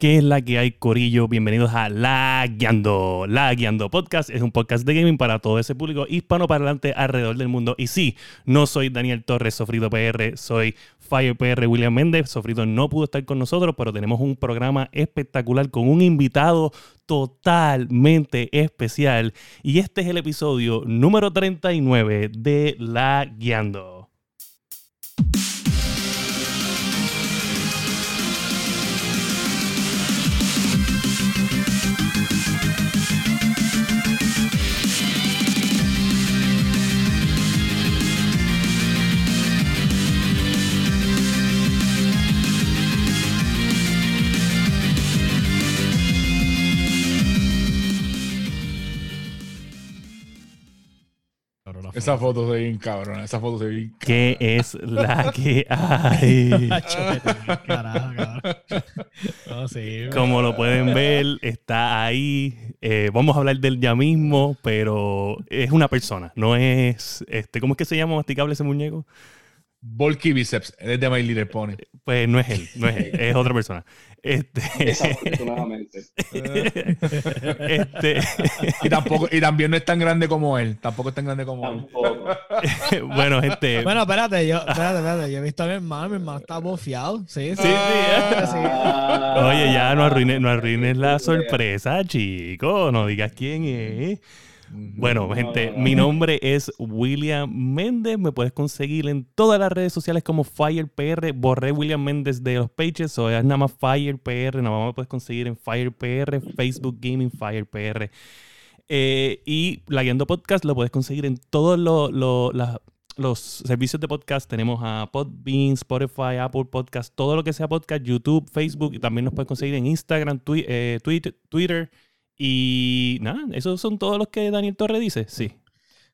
¿Qué es la que hay, Corillo? Bienvenidos a La Guiando. La Guiando Podcast es un podcast de gaming para todo ese público hispano parlante alrededor del mundo. Y sí, no soy Daniel Torres, Sofrido PR, soy Fire PR William Méndez. Sofrido no pudo estar con nosotros, pero tenemos un programa espectacular con un invitado totalmente especial. Y este es el episodio número 39 de La Guiando. Esa foto se ve bien cabrón. Esa foto se ve bien ¿Qué es la que hay? Como lo pueden ver, está ahí. Eh, vamos a hablar del ya mismo, pero es una persona. No es. este ¿Cómo es que se llama masticable ese muñeco? Volky Biceps, es de My Little Pony. Pues no es él, no es él, es otra persona. Este... Desafortunadamente. este... y, tampoco, y también no es tan grande como él. Tampoco es tan grande como tampoco. él. bueno, este. Bueno, espérate, yo, espérate, espérate. Yo he visto a mi hermano, mi hermano está bofiado. Sí, sí. Sí, sí. Ah. Oye, ya no arruines, no arruines la sorpresa, chico. No digas quién es. Bueno, gente, mi nombre es William Méndez. Me puedes conseguir en todas las redes sociales como FirePR. Borré William Méndez de los pages, o es nada más FirePR. Nada más me puedes conseguir en FirePR, Facebook Gaming FirePR. Eh, y La Guiando Podcast lo puedes conseguir en todos los, los, las- los servicios de podcast. Tenemos a Podbean, Spotify, Apple Podcast, todo lo que sea podcast, YouTube, Facebook. Y también nos puedes conseguir en Instagram, twi- eh, Twitter, Twitter. Y nada, esos son todos los que Daniel Torre dice. Sí.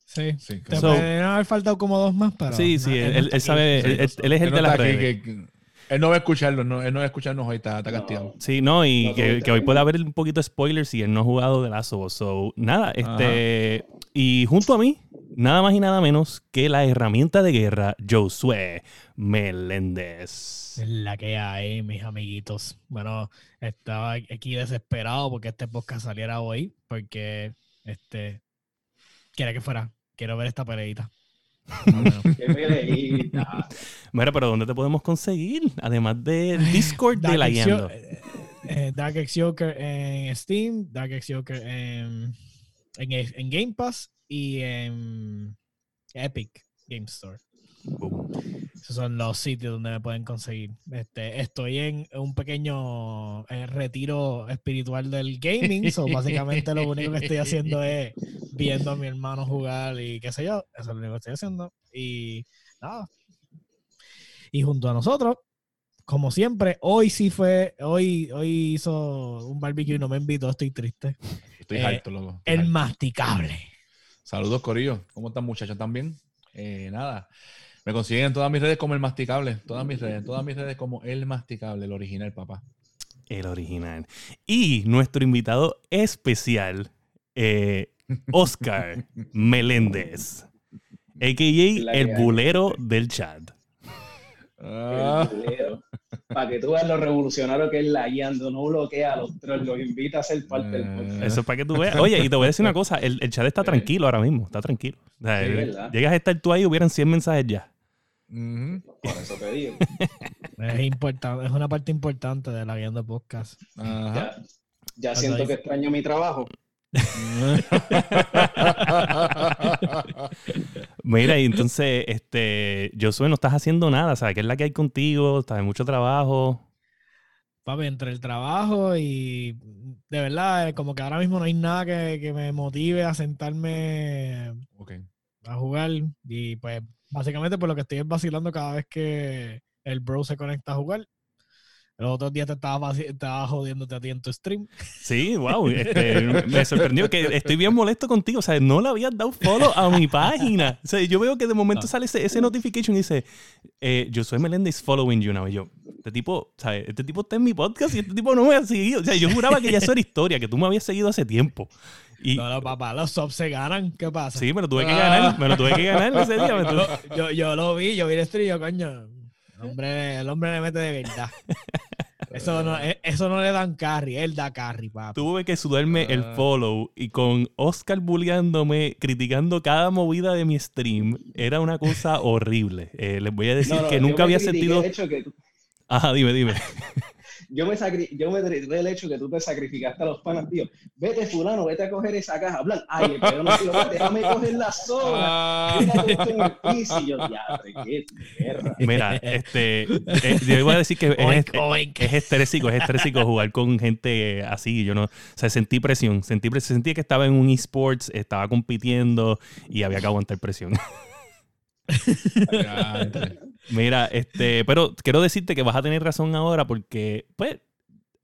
Sí. Sí, Te So- haber faltado como dos más, pero. sí, sí, él, sabe, él, él- él es el Él no de las aquí, redes. que- él no va a escucharlo, no, él no va a escucharnos hoy, está, está castigado. Sí, no, y No, que, hoy puede haber un poquito de spoilers si él no ha jugado de Us. So, nada, este. Y junto a mí, nada más y nada menos que la herramienta de guerra, Josué Meléndez. Es la que hay, mis amiguitos. Bueno, estaba aquí desesperado porque este podcast saliera hoy, porque este quiere que fuera. Quiero ver esta peleita. Bueno, Qué peleita. Mira, pero ¿dónde te podemos conseguir? Además del Discord de la Guiando. Eh, eh, Dark X Joker en Steam, Dark X Joker en, en, en Game Pass y en Epic Game Store. Boom. Esos son los sitios donde me pueden conseguir. Este, estoy en un pequeño eh, retiro espiritual del gaming. So, básicamente lo único que estoy haciendo es viendo a mi hermano jugar y qué sé yo. Eso es lo único que estoy haciendo. Y nada. Y junto a nosotros, como siempre, hoy sí fue, hoy, hoy hizo un barbecue y no me invitó, estoy triste. Estoy Eh, harto, loco. Estoy El harto. masticable. Saludos, Corillo. ¿Cómo están, muchachos? ¿También? Eh, nada. Me consiguen en todas mis redes como el masticable. Todas mis redes, en todas mis redes como el masticable, el original, papá. El original. Y nuestro invitado especial, eh, Oscar Meléndez, a.k.a. El bulero del chat. Ah, Para que tú veas lo revolucionario que es la guiando, no bloquea a los trolls, los invita a ser parte del podcast. Eso es para que tú veas. Oye, y te voy a decir una cosa, el, el chat está Sí. tranquilo ahora mismo, está tranquilo. O sea, Sí, eh, ¿verdad? llegas a estar tú ahí, hubieran 100 mensajes ya. Por eso te digo. Es importante, es una parte importante de la guiando podcast. Ajá. Ya, ya siento que extraño mi trabajo. Mira, y entonces, este, Josué, no estás haciendo nada, o sea, ¿qué es la que hay contigo? Estás en mucho trabajo. Papi, entre el trabajo y de verdad, eh, como que ahora mismo no hay nada que, que me motive a sentarme a jugar. Y pues, básicamente, por lo que estoy es vacilando cada vez que el bro se conecta a jugar. Los otros días te estaba, estaba jodiéndote a ti en tu stream. Sí, wow, este, me sorprendió que estoy bien molesto contigo, o sea, no le habías dado follow a mi página. O sea, yo veo que de momento Ah. sale ese, ese notification y dice, eh, Josué Meléndez following you now. Y yo, este tipo, ¿sabes? Este tipo está en mi podcast y este tipo no me ha seguido. O sea, yo juraba que ya eso era historia, que tú me habías seguido hace tiempo. Y, No, no, papá, los subs se ganan. ¿Qué pasa? sí, me lo tuve que ganar, me lo tuve que ganar ese día. yo, yo, yo lo vi, yo vi el stream y yo, coño, hombre, el hombre le mete de verdad. Eso no, eh, eso no le dan carry, él da carry, papá. Tuve que sudarme el Ah. follow y con Oscar bulleándome, criticando cada movida de mi stream, era una cosa horrible. Eh, les voy a decir No, no, que nunca había critiqué sentido... hecho que- Ajá, dime, dime. yo me sacri- yo me el hecho que tú te sacrificaste a los panas, tío. Vete, fulano, vete a coger esa caja. Hablan, ay, pero no quiero, déjame coger la soga. Ah, Mira que estoy en el piso. Y yo, diatre, qué tierra. Mira, este, eh, yo iba a decir que es, Oink, oink. es estrésico, es estrésico jugar con gente así. Yo no, o sea, sentí presión, sentí, pres- sentí que estaba en un esports, estaba compitiendo y había que aguantar presión. Mira, este, pero quiero decirte que vas a tener razón ahora porque, pues,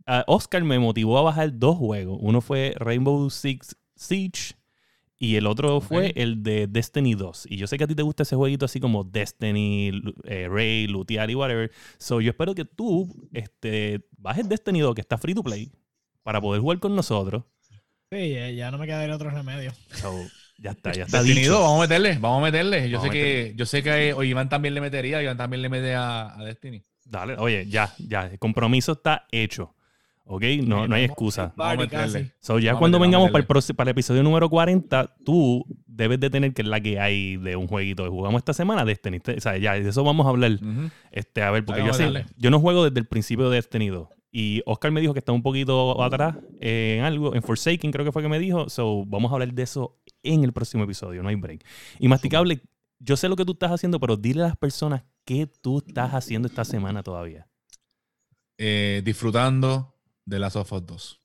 a Oscar me motivó a bajar dos juegos. Uno fue Rainbow Six Siege y el otro fue el de Destiny 2. Y yo sé que a ti te gusta ese jueguito así como Destiny, eh, Ray, Lootear y whatever. So yo espero que tú este, bajes Destiny 2, que está free to play, para poder jugar con nosotros. Sí, ya, ya no me queda otro remedio. So, ya está, ya está Destiny 2, dicho. vamos a meterle, vamos a meterle. Yo Vamos sé que, yo sé que o Iván también le metería, Iván también le mete a, a Destiny. Dale, oye, ya, ya, el compromiso está hecho. ¿Ok? No, no hay excusa. Vamos a. So, ya Vamos cuando meterle, vengamos para el, para el episodio número 40, tú debes de tener que es la que hay de un jueguito que jugamos esta semana Destiny. Este- O sea, ya de eso vamos a hablar. Este, a ver, porque yo, vamos a sé- darle. yo no juego desde el principio de Destiny 2. Y Oscar me dijo que está un poquito atrás en algo, en Forsaken creo que fue que me dijo. So, vamos a hablar de eso en el próximo episodio, no hay break. Y Masticable, yo sé lo que tú estás haciendo, pero dile a las personas qué tú estás haciendo esta semana todavía. Eh, disfrutando de Last of Us 2.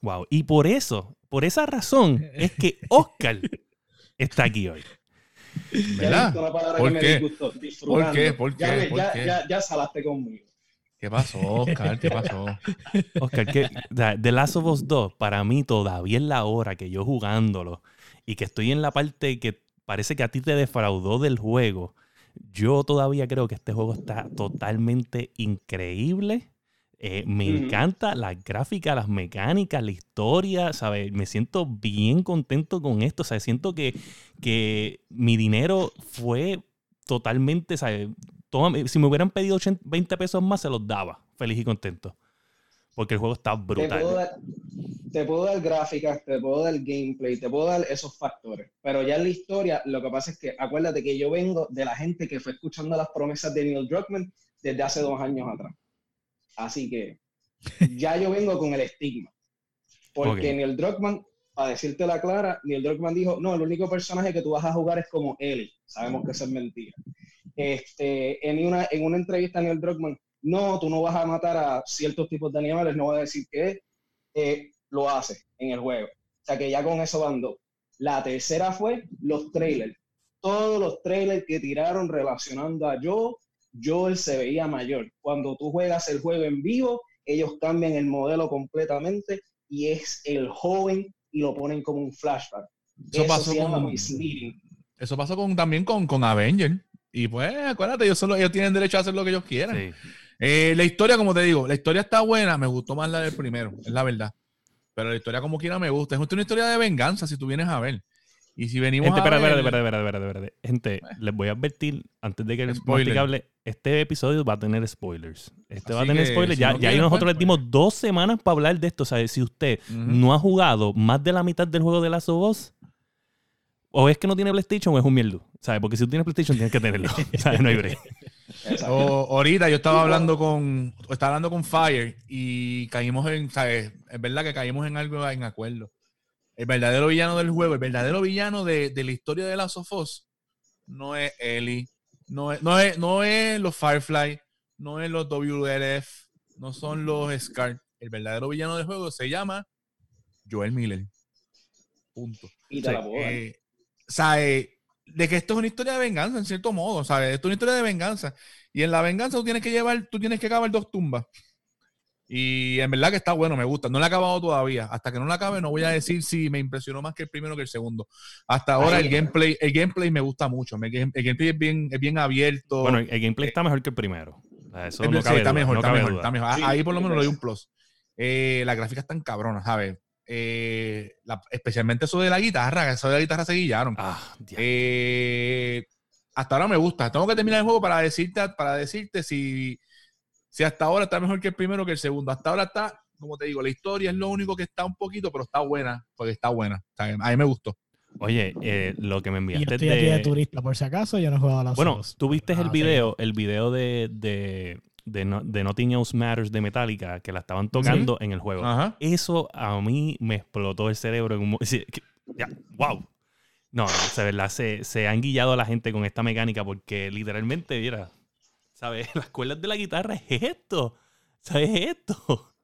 Wow. Y por eso, por esa razón, es que Oscar está aquí hoy. ¿Verdad? ¿Por qué? ¿Por qué? ¿Por qué? ya salaste conmigo. ¿Qué pasó, Oscar? ¿Qué pasó? Oscar, que The Last of Us 2, para mí todavía es la hora que yo jugándolo y que estoy en la parte que parece que a ti te defraudó del juego. Yo todavía creo que este juego está totalmente increíble. Eh, me encanta la gráfica, las mecánicas, la historia, ¿sabes? Me siento bien contento con esto, ¿sabes? Siento que, que mi dinero fue totalmente, ¿sabes? Toma- si me hubieran pedido 80 20 pesos más, se los daba, feliz y contento. Porque el juego está Te puedo, brutal. dar, te puedo dar gráficas, te puedo dar gameplay, te puedo dar esos factores. Pero ya en la historia, lo que pasa es que acuérdate que yo vengo de la gente que fue escuchando las promesas de Neil Druckmann desde hace dos años atrás. Así que ya yo vengo con el estigma. Porque. Neil Druckmann, para decirte la clara, Neil Druckmann dijo, no, el único personaje que tú vas a jugar es como Ellie. Sabemos que eso es mentira. Este, en, una, en una entrevista Neil Druckmann, no, tú no vas a matar a ciertos tipos de animales, no va a decir que eh, lo hace en el juego. O sea que ya con eso van dos. La tercera fue los trailers. Todos los trailers que tiraron relacionando a Joel, Joel se veía mayor. Cuando tú juegas el juego en vivo, ellos cambian el modelo completamente y es el joven y lo ponen como un flashback. Eso Eso, pasó se llama con- misleading. Eso pasó con, también con, con Avenger. Y pues, acuérdate, ellos, solo, ellos tienen derecho a hacer lo que ellos quieran. Sí. Eh, la historia, como te digo, la historia está buena. Me gustó más la del primero, es la verdad. Pero la historia, como quiera, me gusta. Es una historia de venganza, si tú vienes a ver. Y si venimos Gente, a espera, ver... espera, espera, espera, espera. Gente, les voy a advertir antes de que el masticable, este episodio va a tener spoilers. Este va a tener spoilers. si ya no ya nosotros les dimos dos semanas para hablar de esto. O sea, si usted no ha jugado más de la mitad del juego de Last of Us, o es que no tiene PlayStation o es un mierdo. ¿Sabes? Porque si tú tienes PlayStation, tienes que tenerlo. ¿Sabes? No hay break. O- ahorita yo estaba hablando con estaba hablando con Fire y caímos en, ¿sabes? Es verdad que caímos en algo en acuerdo. El verdadero villano del juego, el verdadero villano de, de la historia de Last of Us no es Ellie, no es, no es, no es los Firefly, no es los WLF, no son los Scar. El verdadero villano del juego se llama Joel Miller. Punto. y te la puedo. Eh, ¿sabe? De que esto es una historia de venganza, en cierto modo, ¿sabes? Esto es una historia de venganza. Y en la venganza tú tienes que llevar, tú tienes que acabar dos tumbas. Y en verdad que está bueno, me gusta. No la he acabado todavía. Hasta que no la acabe, no voy a decir si me impresionó más que el primero que el segundo. Hasta ahora el gameplay, el gameplay me gusta mucho. El gameplay es bien, es bien abierto. Bueno, el, el gameplay está mejor que el primero. Eso sí, está duda, mejor, no está cabe mejor, está Ahí por lo menos le doy un plus. Eh, las gráficas están cabronas, ¿sabes? Eh, la- especialmente eso de la guitarra, eso de la guitarra se guillaron. Ah. Eh, hasta ahora me gusta. Tengo que terminar el juego para decirte, para decirte si Si hasta ahora está mejor que el primero que el segundo. Hasta ahora está, como te digo, la historia es lo único que está un poquito, pero está buena, porque está buena. a mí me gustó. Oye, eh, lo que me enviaste yo estoy de... aquí de turista, por si acaso, yo no he jugado a las Bueno, tú viste el ah, video, el video de, de, de, Nothing Else Matters de Metallica, que la estaban tocando en el juego. Eso a mí me explotó el cerebro. En un, ya, wow. No, se, ¿verdad? Se, se han guillado a la gente con esta mecánica porque literalmente, mira, ¿sabes? Las cuerdas de la guitarra es esto. ¿Sabes esto?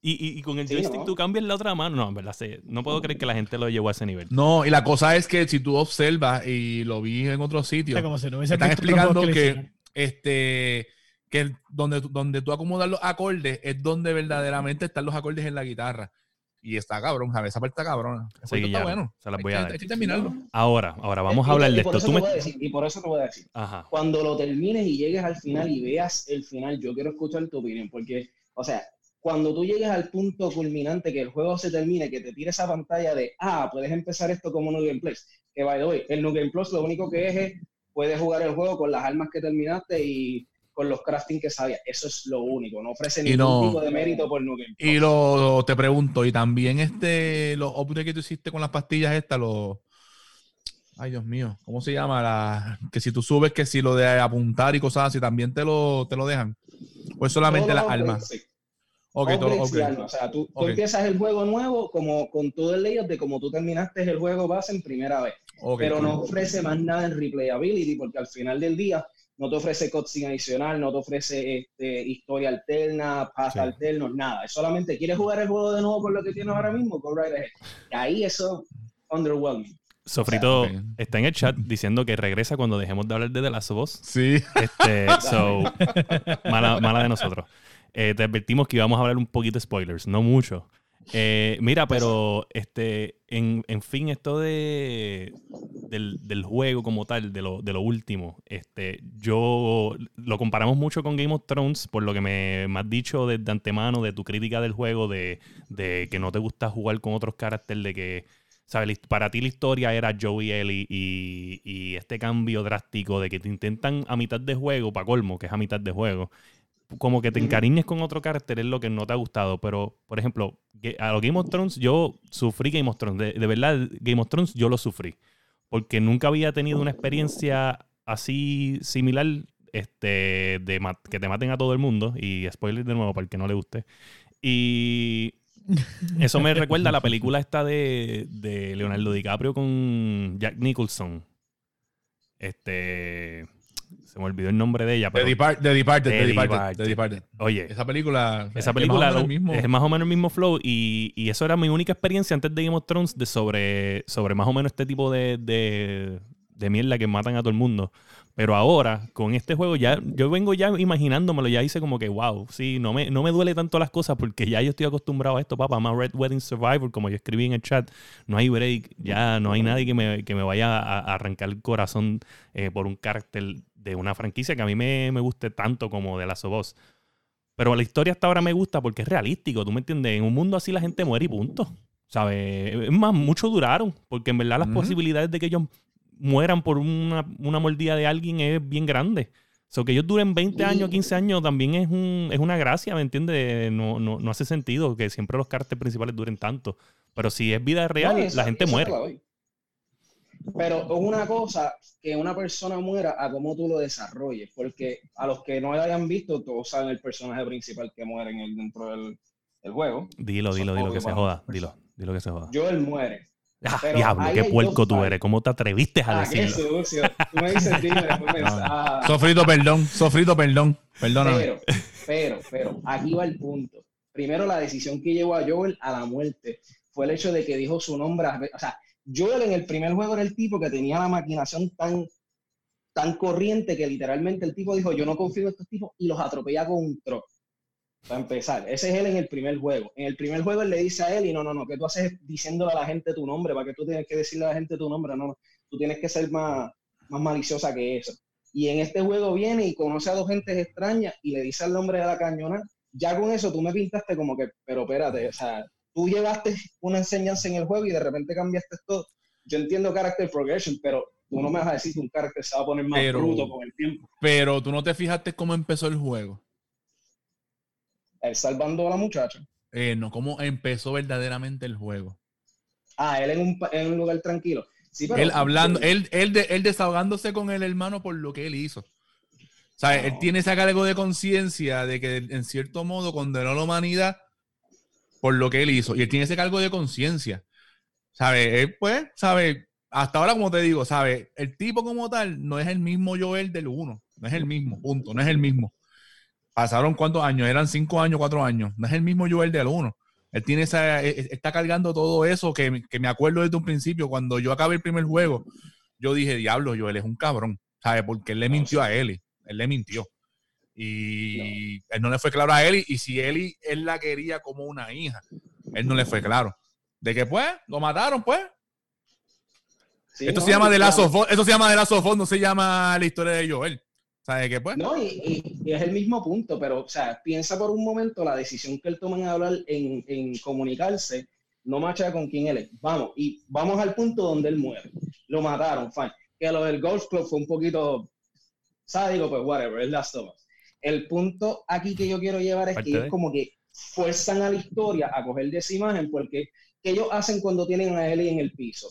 Y, y, con el joystick tú cambias la otra mano. No, en verdad, no puedo creer que la gente lo llevó a ese nivel. No, y la cosa es que si tú observas, y lo vi en otros sitios, como si no están explicando que, este, que donde, donde tú acomodas los acordes es donde verdaderamente están los acordes en la guitarra. Y está cabrón, a esa parte está cabrón. Sí, está bueno. Se las voy a dar. Hay que terminarlo. Ahora, ahora vamos a hablar de esto. y por eso te voy a decir. Cuando lo termines y llegues al final y veas el final, yo quiero escuchar tu opinión. Porque, o sea, cuando tú llegues al punto culminante, que el juego se termine, que te tire esa pantalla de, ah, puedes empezar esto como New Game Plus. Que by the way, el New Game Plus lo único que es es, puedes jugar el juego con las armas que terminaste y con los crafting que sabías. Eso es lo único, no ofrece ningún tipo de mérito por Plus. Y lo, te pregunto, y también este, los updates que tú hiciste con las pastillas estas, los... Ay, Dios mío, ¿cómo se llama? La, que si tú subes, que si lo de apuntar y cosas así, también te lo, te lo dejan. Pues solamente las armas. Okay, todo, okay. O sea, tú, empiezas el juego nuevo como con todo el layout de como tú terminaste el juego base en primera vez. pero no ofrece más nada en replayability porque al final del día no te ofrece cutscene adicional, no te ofrece este, historia alterna, path alternos, nada. Es solamente quieres jugar el juego de nuevo con lo que tienes ahora mismo, go right ahead. Y ahí eso underwhelming. Sofrito está en el chat diciendo que regresa cuando dejemos de hablar de The Last of Us. Sí. Este, so, mala, mala de nosotros. Eh, te advertimos que íbamos a hablar un poquito de spoilers, no mucho. Eh, mira, pero este, en, fin, esto de del, juego como tal, de lo, de lo, último, este, yo lo comparamos mucho con Game of Thrones, por lo que me, has dicho de, antemano, de tu crítica del juego, de, que no te gusta jugar con otros caracteres, de que, ¿sabes? Para ti la historia era Joe y Ellie y, y este cambio drástico de que te intentan a mitad de juego, para colmo, que es a mitad de juego, como que te encariñes con otro carácter es lo que no te ha gustado. Pero, por ejemplo, a los Game of Thrones, yo sufrí Game of Thrones. De, verdad, Game of Thrones yo lo sufrí. Porque nunca había tenido una experiencia así similar este, de que te maten a todo el mundo. Y spoiler de nuevo para el que no le guste. Y eso me recuerda a la película esta de, de Leonardo DiCaprio con Jack Nicholson. Este se me olvidó el nombre de ella. Pero The, Departed, The, Departed, The, Departed, Oye, esa película, esa película es más, o menos el mismo flow y, y, eso era mi única experiencia antes de Game of Thrones de sobre, sobre más o menos este tipo de, de, de mierda que matan a todo el mundo. Pero ahora, con este juego, ya yo vengo ya imaginándomelo, ya hice como que, wow, sí, no me, no me duele tanto las cosas porque ya yo estoy acostumbrado a esto, papá. Más Red Wedding Survivor, como yo escribí en el chat, no hay break, ya no hay nadie que me, que me vaya a, arrancar el corazón eh, por un carácter de una franquicia que a mí me, me guste tanto como de la Us. Pero la historia hasta ahora me gusta porque es realístico, ¿tú me entiendes? En un mundo así la gente muere y punto. ¿Sabes? Es más, muchos duraron, porque en verdad las posibilidades de que ellos mueran por una, una mordida de alguien es bien grande. O sea, que ellos duren 20 años, 15 años también es, un, es una gracia, ¿me entiendes? No, no, no, hace sentido que siempre los cartes principales duren tanto. Pero si es vida real, la gente muere. Pero es una cosa que una persona muera a cómo tú lo desarrolles, porque a los que no lo hayan visto, todos saben el personaje principal que muere en el, dentro del, juego. Dilo, dilo, dilo que se joda. Dilo, dilo que se joda. Joel muere. Ah, diablo, qué puerco tú eres. ¿Cómo te atreviste a ah, decirlo? Qué Tú me dices, dime, después me ah. Sofrito, perdón. Sofrito, perdón. Perdóname. Pero, pero, pero, aquí va el punto. Primero, la decisión que llevó a Joel a la muerte fue el hecho de que dijo su nombre. O sea, Joel en el primer juego era el tipo que tenía la maquinación tan, tan corriente que literalmente el tipo dijo, yo no confío en estos tipos y los atropella con un truck. Para empezar, ese es él en el primer juego. En el primer juego él le dice a él, y no, no, no, que tú haces diciéndole a la gente tu nombre, para que tú tienes que decirle a la gente tu nombre, no, no, tú tienes que ser más, más maliciosa que eso. Y en este juego viene y conoce a dos gentes extrañas y le dice el nombre de la cañona. Ya con eso tú me pintaste como que, pero espérate, o sea, tú llevaste una enseñanza en el juego y de repente cambiaste todo. Yo entiendo character progression, pero tú no me vas a decir que un carácter se va a poner más bruto con el tiempo. Pero tú no te fijaste cómo empezó el juego. Él salvando a la muchacha. Eh, no, ¿cómo empezó verdaderamente el juego? Ah, él en un, en un lugar tranquilo. Sí, pero- él hablando, él, él, de- él desahogándose con el hermano por lo que él hizo. O sea, él tiene ese cargo de conciencia de que en cierto modo condenó a la humanidad por lo que él hizo. Y él tiene ese cargo de conciencia. ¿Sabe? Él, pues, ¿sabe? Hasta ahora, como te digo, ¿sabe? El tipo como tal no es el mismo Joel del 1. No es el mismo, punto. No es el mismo. Pasaron cuántos años, eran cinco años, cuatro años. No es el mismo Joel del 1. Él tiene esa, eh, eh, está cargando todo eso que, que me acuerdo desde un principio. Cuando yo acabé el primer juego, yo dije, diablo, Joel es un cabrón. ¿Sabe? Porque él le No, mintió a Ellie. Él le mintió. Y él no le fue claro a Ellie. Y si Ellie, él la quería como una hija, él no le fue claro. De que pues, lo mataron, pues. Sí, esto no, se llama de Us, Esto se llama de Us, no se llama la historia de Joel. ¿Sabe qué pues? No, y, y- y es el mismo punto, pero, o sea, piensa por un momento la decisión que él toma en hablar, en, en comunicarse, no macha con quién él es. Vamos, y vamos al punto donde él muere. Lo mataron, fine. Que lo del Golf Club fue un poquito sádico, pues whatever, es Last of Us. El punto aquí que yo quiero llevar es Parte que de- como que fuerzan a la historia a coger de esa imagen, porque ¿qué ellos hacen cuando tienen a Ellie en el piso?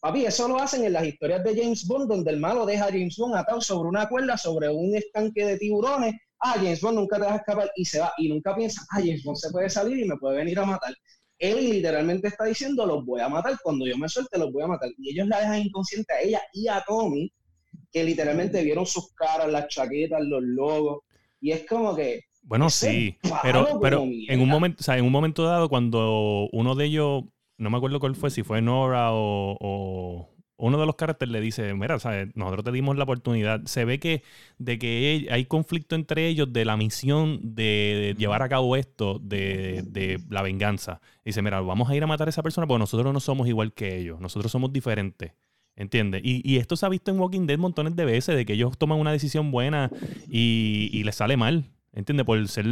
Papi, eso lo hacen en las historias de James Bond, donde el malo deja a James Bond atado sobre una cuerda, sobre un estanque de tiburones. Ah, James Bond nunca te deja escapar y se va. Y nunca piensa, ah, James Bond se puede salir y me puede venir a matar. Él literalmente está diciendo, los voy a matar. Cuando yo me suelte, los voy a matar. Y ellos la dejan inconsciente a ella y a Tommy, que literalmente vieron sus caras, las chaquetas, los logos. Y es como que, Bueno, sí, pero, como pero mierda. en un momento, o sea, en un momento dado, cuando uno de ellos, no me acuerdo cuál fue, si fue Nora o, o uno de los caracteres le dice, mira, ¿sabes? nosotros te dimos la oportunidad. Se ve que de que hay- conflicto entre ellos de la misión de, de llevar a cabo esto, de, de la venganza. Dice, mira, vamos a ir a matar a esa persona porque nosotros no somos igual que ellos, nosotros somos diferentes. ¿Entiendes? Y, y esto se ha visto en Walking Dead montones de veces, de que ellos toman una decisión buena y, y les sale mal. ¿Entiendes? Por ser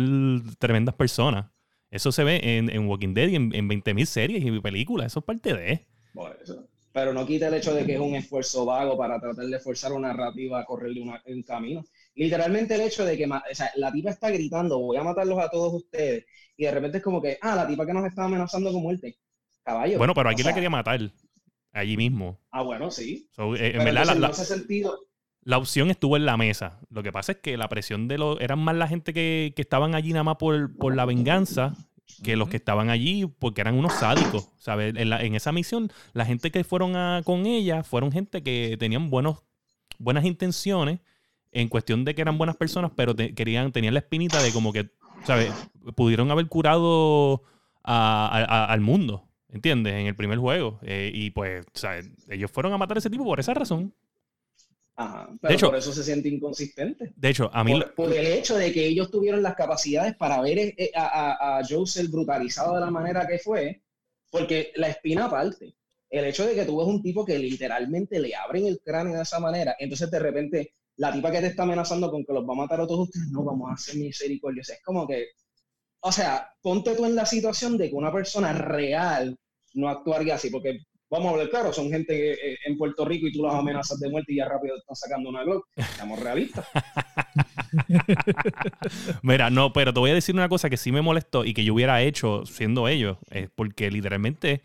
tremendas personas. Eso se ve en, en Walking Dead y en, en 20.000 series y películas. Eso es parte de. Bueno, eso- Pero no quita el hecho de que es un esfuerzo vago para tratar de forzar una narrativa a correrle una- un camino. Literalmente el hecho de que ma- o sea, la tipa está gritando, voy a matarlos a todos ustedes, y de repente es como que, ah, la tipa que nos está amenazando con muerte. Caballo. Bueno, pero aquí o la quería matar. Allí mismo. Ah, bueno, sí. So, eh, en verdad, la, entonces la- no hace sentido. La opción estuvo en la mesa. Lo que pasa es que la presión de los. Eran más la gente que, que estaban allí nada más por, por la venganza que los que estaban allí porque eran unos sádicos. ¿sabes? En, la- en esa misión, la gente que fueron a- con ella fueron gente que tenían buenos, buenas intenciones en cuestión de que eran buenas personas, pero te- querían, tenían la espinita de como que, ¿sabes? Pudieron haber curado a- a- a- al mundo, ¿entiendes? En el primer juego. Eh, y pues, ¿sabes? Ellos fueron a matar a ese tipo por esa razón. Ajá, pero hecho- por eso se siente inconsistente. De hecho, a mí... Por, por el hecho de que ellos tuvieron las capacidades para ver eh, a, a, a Joseph brutalizado de la manera que fue, porque la espina aparte, el hecho de que tú ves un tipo que literalmente le abren el cráneo de esa manera, entonces de repente la tipa que te está amenazando con que los va a matar a todos ustedes, no, vamos a hacer misericordia. O sea, es como que, o sea, ponte tú en la situación de que una persona real no actuaría así, porque vamos a hablar claro, son gente eh, en Puerto Rico y tú las amenazas de muerte y ya rápido están sacando una Glock. Estamos realistas. Mira, no, pero te voy a decir una cosa que sí me molestó y que yo hubiera hecho siendo ellos. Es porque literalmente,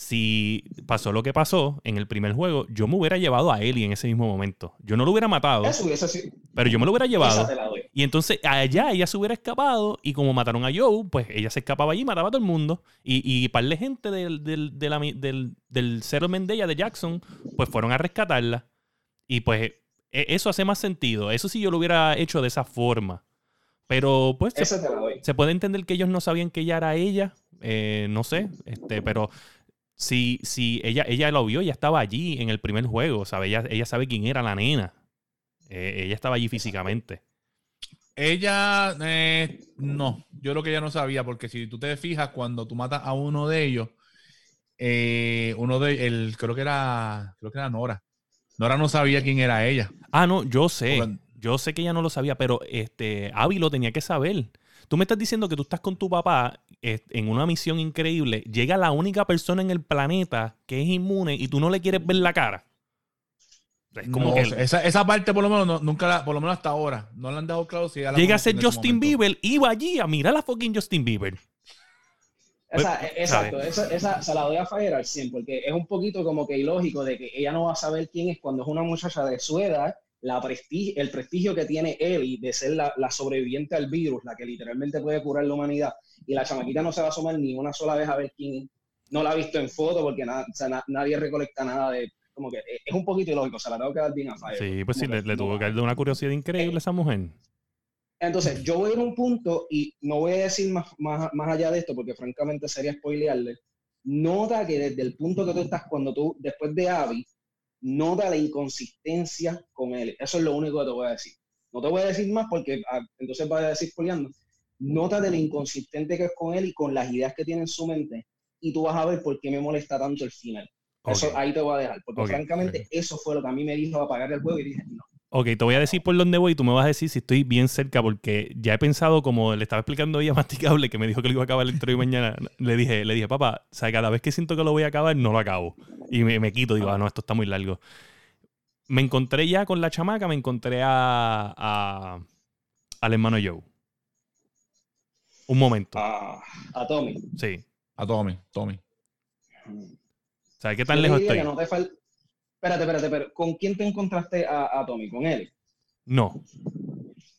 si pasó lo que pasó en el primer juego, yo me hubiera llevado a Ellie en ese mismo momento. Yo no lo hubiera matado, Eso hubiese sido. pero yo me lo hubiera llevado. Y entonces allá ella se hubiera escapado y como mataron a Joe, pues ella se escapaba allí y mataba a todo el mundo. Y, y par de gente del, del, de la del, del settlement de ella, de Jackson, pues fueron a rescatarla. Y pues e- eso hace más sentido. Eso sí yo lo hubiera hecho de esa forma. Pero pues se, se puede entender que ellos no sabían que ella era ella. eh, no sé. Este, pero si, si ella, ella lo vio, ella estaba allí en el primer juego. ¿sabe? Ella, ella sabe quién era la nena. Eh, ella estaba allí físicamente. Ella, eh, no, yo creo que ella no sabía, porque si tú te fijas, cuando tú matas a uno de ellos, eh, uno de el, creo que era, creo que era Nora. Nora no sabía quién era ella. Ah, no, yo sé. Porque- Yo sé que ella no lo sabía, pero este Abby lo tenía que saber. Tú me estás diciendo que tú estás con tu papá en una misión increíble. Llega la única persona en el planeta que es inmune y tú no le quieres ver la cara. Es como No que sé, esa, esa parte por lo menos no- nunca la, por lo menos hasta ahora, no la han dado claro si ella la llega a ser Justin momento. Bieber, iba allí a mirar a fucking Justin Bieber. Esa- Pues, exacto, esa, esa se la doy a Fire al 100, porque es un poquito como que ilógico de que ella no va a saber quién es cuando es una muchacha de su edad, la el prestigio que tiene Ellie de ser la, la sobreviviente al virus, la que literalmente puede curar la humanidad, y la chamaquita no se va a asomar ni una sola vez a ver quién. No la ha visto en foto porque nada, o sea, na- nadie recolecta nada de... Como que es un poquito ilógico, se la tengo que dar bien a Fire. Sí, pues sí, le, tuvo que dar de una curiosidad increíble a esa mujer. Entonces, yo voy a ir a un punto y no voy a decir más, más, más allá de esto porque francamente sería spoilearle. Nota que desde el punto que tú estás, cuando tú, después de Abby, nota la inconsistencia con él. Eso es lo único que te voy a decir. No te voy a decir más porque ah, entonces vas a decir spoileando. Nota de lo inconsistente que es con él y con las ideas que tiene en su mente y tú vas a ver por qué me molesta tanto el final. Eso ahí te voy a dejar, porque francamente eso fue lo que a mí me dijo apagar el juego y dije, no. Ok, te voy a decir por dónde voy y tú me vas a decir si estoy bien cerca porque ya he pensado, como le estaba explicando a ella Masticable, que me dijo que lo iba a acabar dentro de mañana, le dije, le dije, papá, o sea, cada vez que siento que lo voy a acabar, no lo acabo. Y me, me quito, digo, ah, no, esto está muy largo. Me encontré ya con la chamaca, me encontré a, a- al hermano Joe. Un momento, A, a Tommy. sí. A Tommy, Tommy. ¿Sabes qué tan lejos estoy? que no te Espérate, espérate, pero ¿con quién te encontraste a, a Tommy? ¿Con él? No.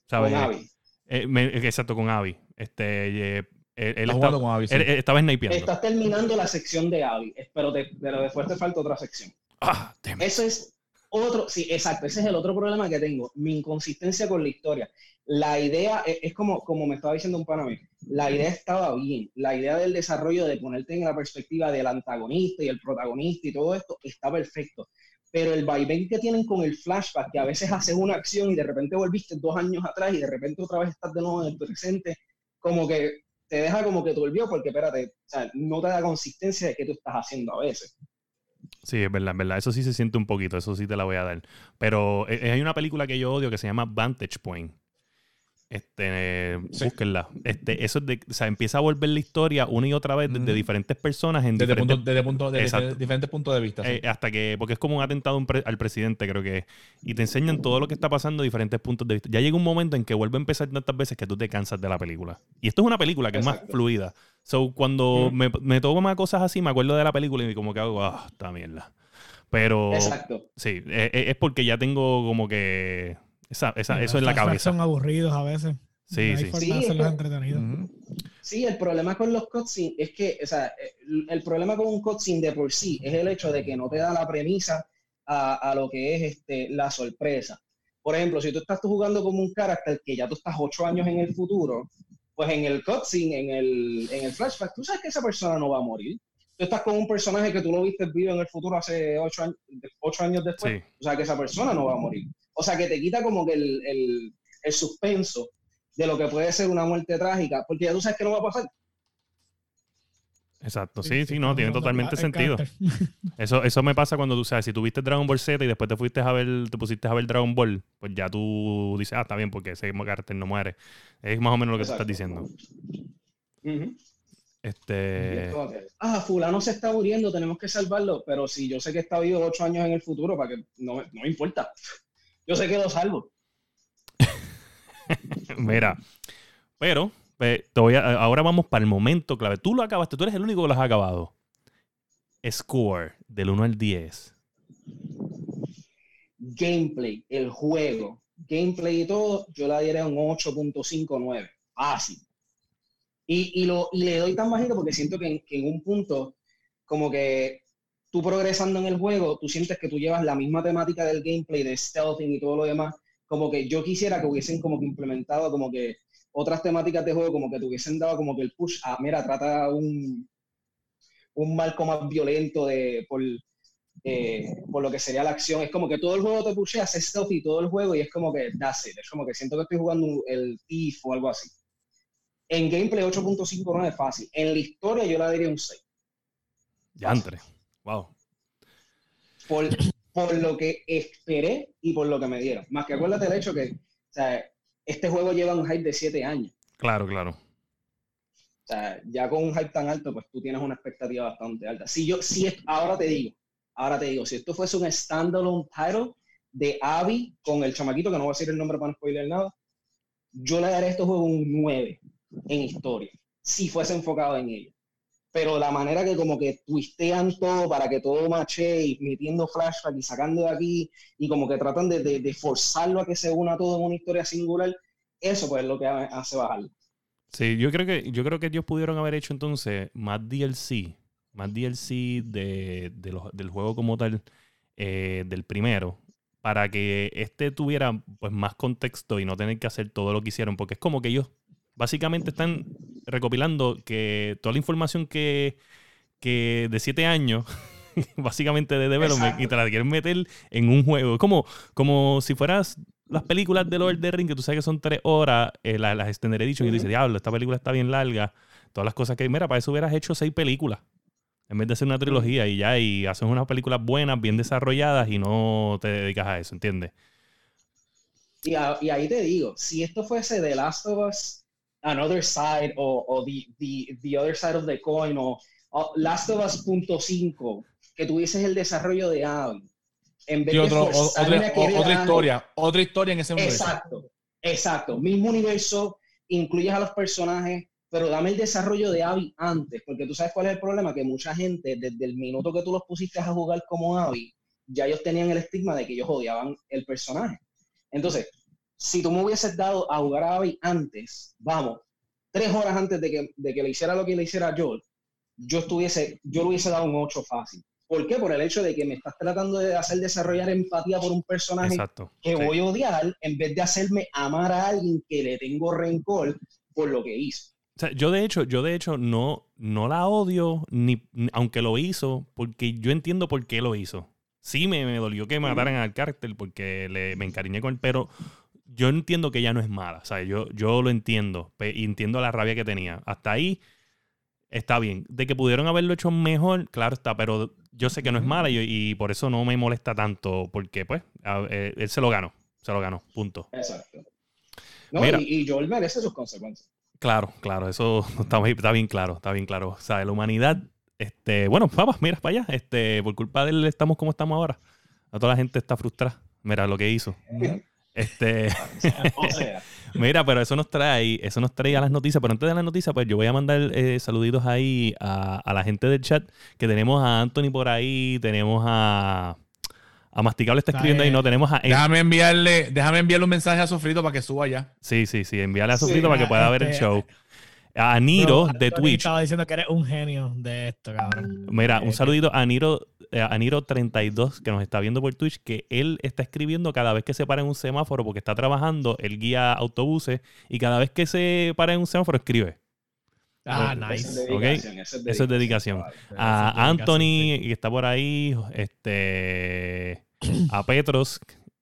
¿Sabes? ¿Con Abby? Eh, me- exacto, con Abby. Este, eh, él, él Está estaba, con Abby, sí. él- él estaba snipeando. Estás terminando la sección de Abby, pero, te- pero después te falta otra sección. Ah, damn. Eso es otro, sí, exacto, ese es el otro problema que tengo, mi inconsistencia con la historia. La idea, es, es como, como me estaba diciendo un pana mío, la idea estaba bien, la idea del desarrollo de ponerte en la perspectiva del antagonista y el protagonista y todo esto está perfecto. Pero el vaivén que tienen con el flashback, que a veces haces una acción y de repente volviste dos años atrás y de repente otra vez estás de nuevo en el presente, como que te deja como que te olvidó porque, espérate, o sea, no te da consistencia de qué tú estás haciendo a veces. Sí, es verdad, es verdad. Eso sí se siente un poquito, eso sí te la voy a dar. Pero eh, hay una película que yo odio que se llama Vantage Point. Este, Sí. búsquenla. Este, eso es de, o sea, empieza a volver la historia una y otra vez desde Ujú. diferentes personas en Desde, diferentes punto, desde, punto, desde diferentes puntos de vista. sí. Eh, hasta que, porque es como un atentado a un pre- al presidente, creo que es. Y te enseñan todo lo que está pasando de diferentes puntos de vista. Ya llega un momento en que vuelve a empezar tantas veces que tú te cansas de la película. Y esto es una película que es más fluida. So, cuando me, me toma cosas así, me acuerdo de la película y como que hago, ah, esta mierda. Pero Exacto. sí, eh, eh, es porque ya tengo como que. Esa, esa- eso en la cabeza. Son aburridos a veces. Sí, no hay sí. forma Sí, de es que- entretenidos. Ujú. Sí, el problema con los cutscenes es que, o sea, el, el problema con un cutscene de por sí es el hecho de que no te da la premisa a, a lo que es este, la sorpresa. Por ejemplo, si tú estás tú jugando como un carácter que ya tú estás ocho años en el futuro, pues en el cutscene, en el, en el flashback, tú sabes que esa persona no va a morir. Tú estás con un personaje que tú lo viste vivo en el futuro hace ocho, años- ocho años después, Sí. o sea que esa persona no va a morir. O sea que te quita como que el, el, el suspenso de lo que puede ser una muerte trágica, porque ya tú sabes que no va a pasar. Exacto, sí, sí, no, tiene totalmente sentido. Eso, eso me pasa cuando tú sabes, si tú viste Dragon Ball Z y después te fuiste a ver, te pusiste a ver Dragon Ball, pues ya tú dices, ah, está bien, porque ese carácter no muere. Es más o menos lo que tú estás diciendo. Este. ah, fulano se está muriendo, tenemos que salvarlo, pero si yo sé que está vivo ocho años en el futuro, para que no, no me importa. Yo sé que lo salvo. Mira, pero pues, te voy a- ahora vamos para el momento clave. Tú lo acabaste, tú eres el único que lo has acabado. Score del 1 al 10. Gameplay, el juego, gameplay y todo, yo la diera un 8.59. Fácil. Y, y, lo, y le doy tan bajito porque siento que en, que en un punto, como que tú progresando en el juego, tú sientes que tú llevas la misma temática del gameplay, de stealthing y todo lo demás. Como que yo quisiera que hubiesen como que implementado como que otras temáticas de juego, como que te hubiesen dado como que el push a, mira, trata un, un marco más violento de, por, eh, por lo que sería la acción. Es como que todo el juego te pushea, hace stealth y todo el juego y es como que that's it. Es como que siento que estoy jugando el Thief o algo así. En gameplay 8.59 es fácil. En la historia yo la diría un 6. Ya entre. Wow. Por, por lo que esperé y por lo que me dieron. Más que acuérdate del hecho que o sea, este juego lleva un hype de 7 años. Claro, claro. O sea, ya con un hype tan alto, pues tú tienes una expectativa bastante alta. Si yo, si es- ahora te digo, ahora te digo, si esto fuese un standalone title, de Abby con el chamaquito, que no voy a decir el nombre para no spoiler nada, yo le daré a este juego un 9 en historia, si fuese enfocado en ello. Pero la manera que como que twistean todo para que todo mache y metiendo flashback y sacando de aquí y como que tratan de, de, forzarlo a que se una todo en una historia singular, eso pues es lo que hace bajarlo. Sí, yo creo que yo creo que ellos pudieron haber hecho entonces más DLC, más DLC de, de los, del juego como tal, eh, del primero, para que este tuviera pues más contexto y no tener que hacer todo lo que hicieron, porque es como que ellos básicamente están recopilando que toda la información que, que de siete años, básicamente de development, y te la quieren meter en un juego. Es como, como si fueras las películas de Lord of the Ring, que tú sabes que son tres horas, eh, las, las Extended Edition, y tú dices, diablo, esta película está bien larga. Todas las cosas que, mira, para eso hubieras hecho seis películas. En vez de hacer una trilogía y ya, y haces unas películas buenas, bien desarrolladas y no te dedicas a eso, ¿entiendes? Y, y ahí te digo, si esto fuese The Last of Us, Another Side, o, o the, the, the Other Side of the Coin, o, o Last of Us .5, que tuvieses el desarrollo de Abby, en vez Y otro, de otra, o- otra historia, otra historia en ese universo. Exacto, exacto. Mismo universo, incluyes a los personajes, pero dame el desarrollo de Abby antes, porque tú sabes cuál es el problema, que mucha gente, desde el minuto que tú los pusiste a jugar como Abby, ya ellos tenían el estigma de que ellos odiaban el personaje. Entonces, si tú me hubieses dado a jugar a Abby antes, vamos, tres horas antes de que, de que le hiciera lo que le hiciera Joel, yo estuviese, yo le hubiese dado un 8 fácil. ¿Por qué? Por el hecho de que me estás tratando de hacer desarrollar empatía por un personaje Exacto. que Sí. voy a odiar en vez de hacerme amar a alguien que le tengo rencor por lo que hizo. O sea, yo de hecho, yo de hecho no, no la odio, ni, ni- aunque lo hizo, porque yo entiendo por qué lo hizo. Sí me, me dolió que mataran al cártel porque le, me encariñé con él, pero yo entiendo que ella no es mala. Sea, yo, yo lo entiendo. Y entiendo la rabia que tenía. Hasta ahí está bien. De que pudieron haberlo hecho mejor, claro está, pero yo sé que no es mala y, y por eso no me molesta tanto, porque pues a- eh, él se lo ganó. Se lo ganó. Punto. Exacto. No, Mira. y, y Joel merece sus consecuencias. Claro, claro, eso está, está bien claro, está bien claro. O sea, la humanidad, este, bueno, vamos, mira para allá, este, por culpa de él estamos como estamos ahora. A toda la gente está frustrada. Mira lo que hizo. Este, O sea, mira, pero eso nos trae, eso nos trae a las noticias. Pero antes de las noticias, pues yo voy a mandar eh, saluditos ahí a, a la gente del chat. Que tenemos a Anthony por ahí, tenemos a. A Masticable está escribiendo ahí, no, tenemos a. Déjame enviarle, déjame enviarle un mensaje a Sofrito para que suba ya. Sí, sí, sí, envíale a Sí, Sofrito para que pueda ver el este, show. A Niro Bro, de Twitch. Estaba diciendo que eres un genio de esto, cabrón. Mira, un Eh, saludito a Niro, eh, a Niro32 que nos está viendo por Twitch, que él está escribiendo cada vez que se para en un semáforo porque está trabajando, él guía autobuses y cada vez que se para en un semáforo escribe. Ah, esa es nice. dedicación, esa es Eso es dedicación. A es Anthony, dedicación, que está por ahí, este, a Petros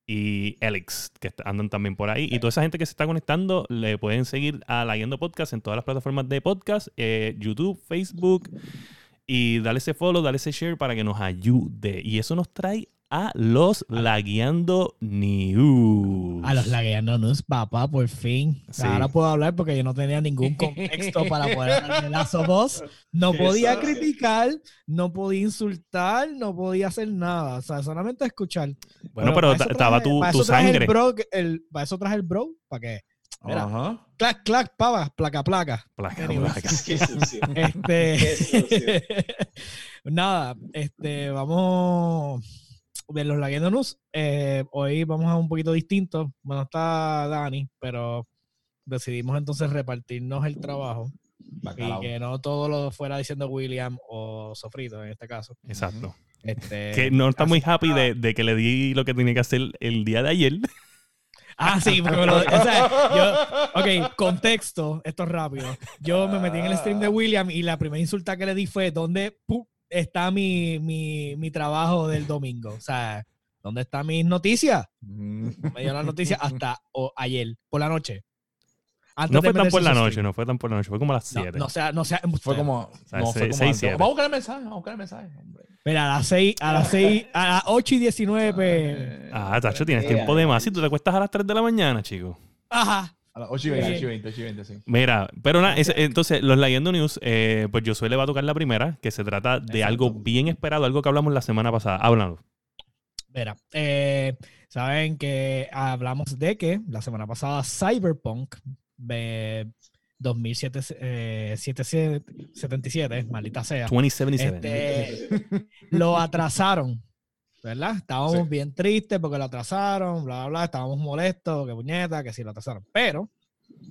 y Alex, que andan también por ahí. Y toda esa gente que se está conectando, le pueden seguir a La Guiando Podcast en todas las plataformas de podcast, eh, YouTube, Facebook. Y dale ese follow, dale ese share para que nos ayude. Y eso nos trae a los Lagueando News. A los lagueanos, papá, por fin. Sí. Ahora puedo hablar porque yo no tenía ningún contexto para poder darle lazo voz. No podía Eso. criticar, no podía insultar, no podía hacer nada. O sea, solamente escuchar. Bueno, pero estaba tu, para tu eso sangre. El bro, el, para eso traje el bro, para que. Mira. Ajá. Clac, clac, pava, placa, placa. Placa, Anyways. placa. Qué sucio. Este. Qué sucio. Nada, este, vamos los lagueándonos. Eh, hoy vamos a un poquito distinto. Bueno, está Dani, pero decidimos entonces repartirnos el trabajo Bacalao. y que no todo lo fuera diciendo William o Sofrito en este caso. Exacto. Este, Que no está muy happy de, de que le di lo que tenía que hacer el día de ayer. Ah, sí, porque me lo, o sea, yo, ok, contexto, esto es rápido. Yo me metí en el stream de William y la primera insulta que le di fue, ¿dónde pu- está mi, mi, mi trabajo del domingo? O sea, ¿dónde están mis noticias? Mm. No Me dio las noticias hasta o, ayer, por la noche. Antes No fue tan por la noche, stream. no fue tan por la noche, fue como a las No, 7. no sea, no sea, Fue como. sea, No, fue seis- como. seis, siete. Vamos a buscar el mensaje, vamos a buscar el mensaje, hombre. Mira, a las 6, a las 6, a las 8 y 19 pm. Eh, Ah, Tacho, tienes Yeah. tiempo de más. Si tú te acuestas a las 3 de la mañana, chico. Ajá. A las 8 y 20, Sí. 8 y 20, 8 y 20, sí. Mira, pero nada, entonces, los Leyendo News, eh, pues Josué le va a tocar la primera, que se trata de Exacto. algo bien esperado, algo que hablamos la semana pasada. Háblanos. Mira, eh, saben que hablamos de que la semana pasada Cyberpunk eh, 2077, maldita sea, 2077. este, lo atrasaron, ¿verdad? Estábamos bien tristes porque lo atrasaron, bla, bla, bla, estábamos molestos, que puñeta, que sí lo atrasaron. Pero,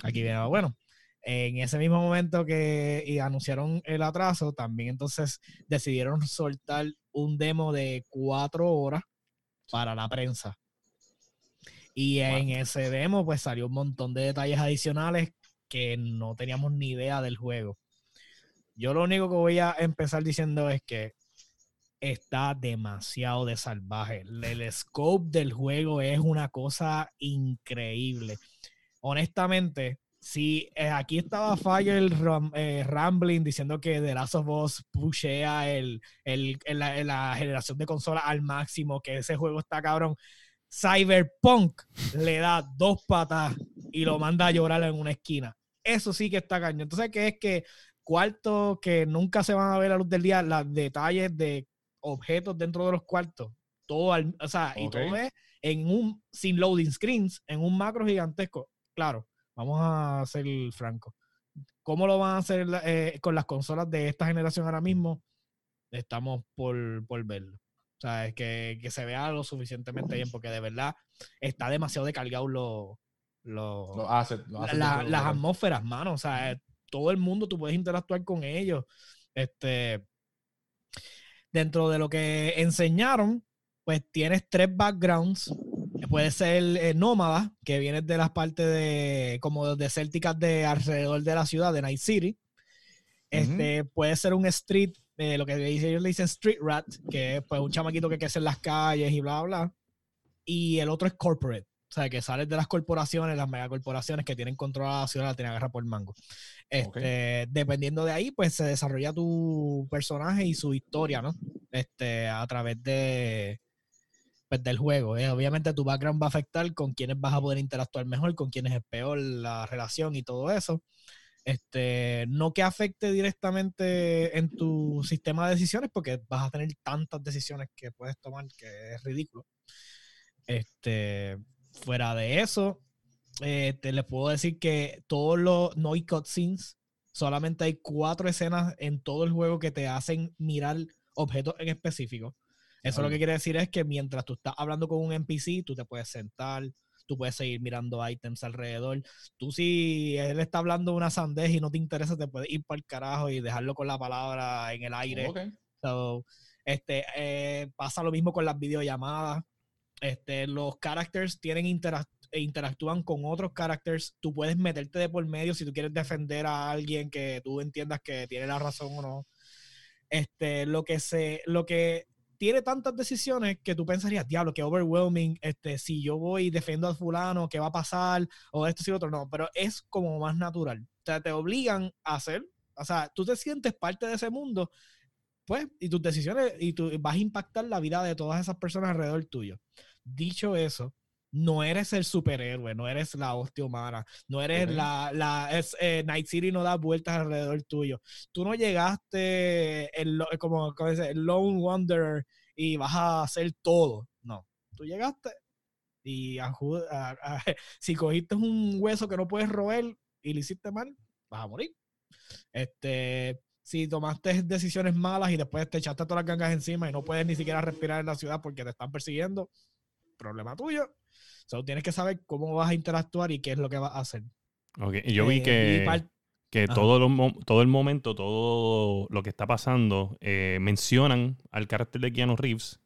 aquí viene, lo bueno, en ese mismo momento que y anunciaron el atraso, también entonces decidieron soltar un demo de cuatro horas para la prensa. Y en ese demo, pues salió un montón de detalles adicionales que no teníamos ni idea del juego. Yo lo único que voy a empezar diciendo es que está demasiado de salvaje. El scope del juego es una cosa increíble. Honestamente, si eh, aquí estaba Fire eh, Rambling diciendo que The Last of Us pushea el, el, la, generación de consolas al máximo, que ese juego está cabrón. Cyberpunk le da dos patas y lo manda a llorar en una esquina. Eso sí que está cañón. Entonces, ¿qué es que cuartos que nunca se van a ver a luz del día, los detalles de objetos dentro de los cuartos, todo, al, o sea, okay. y todo es en un, sin loading screens, en un macro gigantesco. Claro, vamos a ser franco. ¿Cómo lo van a hacer eh, con las consolas de esta generación ahora mismo? Estamos por, por verlo. O sea, es que, que, se vea lo suficientemente bien, porque de verdad está demasiado descargado lo, lo, lo hace, lo hace la, las atmósferas, mano. O sea, todo el mundo tú puedes interactuar con ellos. Este, dentro de lo que enseñaron, pues tienes tres backgrounds. Puede ser eh, nómada, que viene de las partes de como desérticas de alrededor de la ciudad, de Night City. Este, uh -huh. Puede ser un street eh, lo que ellos le dicen street rat, que es pues, un chamaquito que crece en las calles y bla, bla. Y el otro es corporate, o sea, que sales de las corporaciones, las megacorporaciones que tienen controlada la ciudad, la tienen agarrada por el mango. Este, okay. Dependiendo de ahí, pues se desarrolla tu personaje y su historia, ¿no? Este, a través de, pues, del juego. ¿eh? Obviamente tu background va a afectar con quienes vas a poder interactuar mejor, con quienes es peor la relación y todo eso. Este, no que afecte directamente en tu sistema de decisiones, porque vas a tener tantas decisiones que puedes tomar que es ridículo. Este, fuera de eso, eh, te les puedo decir que todos los no hay cutscenes, solamente hay cuatro escenas en todo el juego que te hacen mirar objetos en específico. Eso lo que quiere decir es que mientras tú estás hablando con un NPC, tú te puedes sentar, tú puedes seguir mirando ítems alrededor. Tú si él está hablando una sandez y no te interesa, te puedes ir para el carajo y dejarlo con la palabra en el aire. Okay. So, este, eh, pasa lo mismo con las videollamadas. Este, los characters tienen interac interactúan con otros characters. Tú puedes meterte de por medio si tú quieres defender a alguien que tú entiendas que tiene la razón o no. Este, lo que se, lo que tiene tantas decisiones que tú pensarías, diablo, que overwhelming, este, si yo voy y defiendo al fulano, ¿qué va a pasar? O esto y lo otro, no, pero es como más natural. O sea, te obligan a hacer, o sea, tú te sientes parte de ese mundo, pues, y tus decisiones, y tú vas a impactar la vida de todas esas personas alrededor tuyo. Dicho eso, no eres el superhéroe, no eres la hostia humana, no eres la, la es, eh, Night City no da vueltas alrededor tuyo. Tú no llegaste el, como, como dice, el Lone Wanderer y vas a hacer todo. No, tú llegaste y a, a, a, si cogiste un hueso que no puedes robar y lo hiciste mal, vas a morir. Este, si tomaste decisiones malas y después te echaste todas las gangas encima y no puedes ni siquiera respirar en la ciudad porque te están persiguiendo, problema tuyo. So, tienes que saber cómo vas a interactuar y qué es lo que vas a hacer. Ok, y yo vi que, eh, que todo, lo, todo el momento, todo lo que está pasando, eh, mencionan al carácter de Keanu Reeves,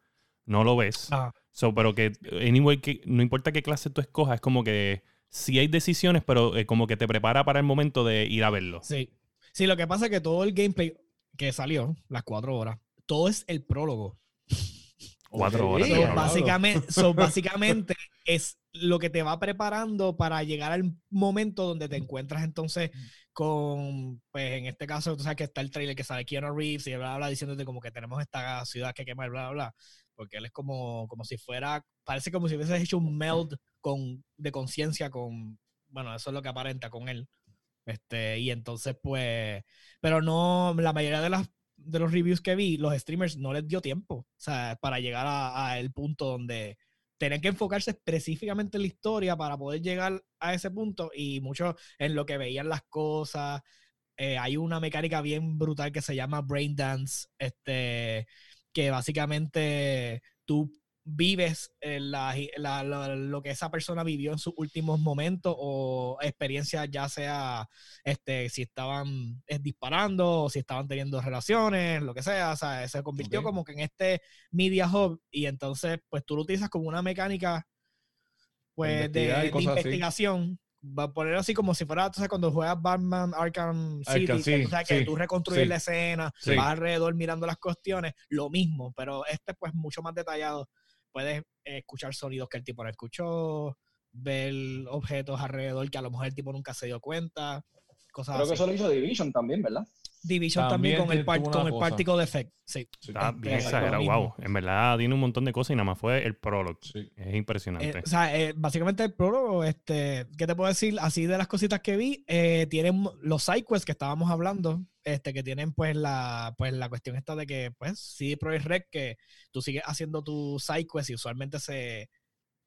no lo ves. So, pero que, anyway, que no importa qué clase tú escojas, es como que sí hay decisiones, pero eh, como que te prepara para el momento de ir a verlo. Sí. Sí, lo que pasa es que todo el gameplay que salió, las cuatro horas, todo es el prólogo. Cuatro horas. So, básicamente, so, básicamente es lo que te va preparando para llegar al momento donde te encuentras entonces con, pues en este caso, tú sabes que está el trailer que sale Keanu Reeves y bla, bla, diciéndote como que tenemos esta ciudad que quemar, bla, bla, bla. Porque él es como, como si fuera, parece como si hubiese hecho un meld con, de conciencia con, bueno, eso es lo que aparenta con él. Este, y entonces, pues, pero no, la mayoría de las de los reviews que vi, los streamers no les dio tiempo, o sea, para llegar a, el punto donde tenían que enfocarse específicamente en la historia para poder llegar a ese punto y mucho en lo que veían las cosas. Eh, hay una mecánica bien brutal que se llama Brain Dance, este, que básicamente tú vives la- la- la- lo que esa persona vivió en sus últimos momentos o experiencias, ya sea este, si estaban eh, disparando o si estaban teniendo relaciones, lo que sea. O sea, se convirtió como que en este media hub y entonces pues tú lo utilizas como una mecánica pues de, así. investigación. Va a poner así como si fuera, sabes, cuando juegas Batman Arkham City, Arkham, que, tú sabes que sí, tú reconstruyes sí. la escena, vas alrededor mirando las cuestiones, lo mismo, pero este pues mucho más detallado. Puedes escuchar sonidos que el tipo no escuchó, ver objetos alrededor que a lo mejor el tipo nunca se dio cuenta, cosas Creo que eso lo hizo Division también, ¿verdad? Division también, También con el, part- con el particle effect, sí. Sí. Está bien exagerado, wow. En verdad tiene un montón de cosas y nada más fue el prologue. Sí. Es impresionante. Eh, o sea, eh, básicamente el prólogo, este, ¿qué te puedo decir? Así de las cositas que vi, eh, tienen los sidequests que estábamos hablando, este, que tienen pues la, pues la cuestión esta de que, pues, CD Projekt Red, que tú sigues haciendo tus sidequests y usualmente se,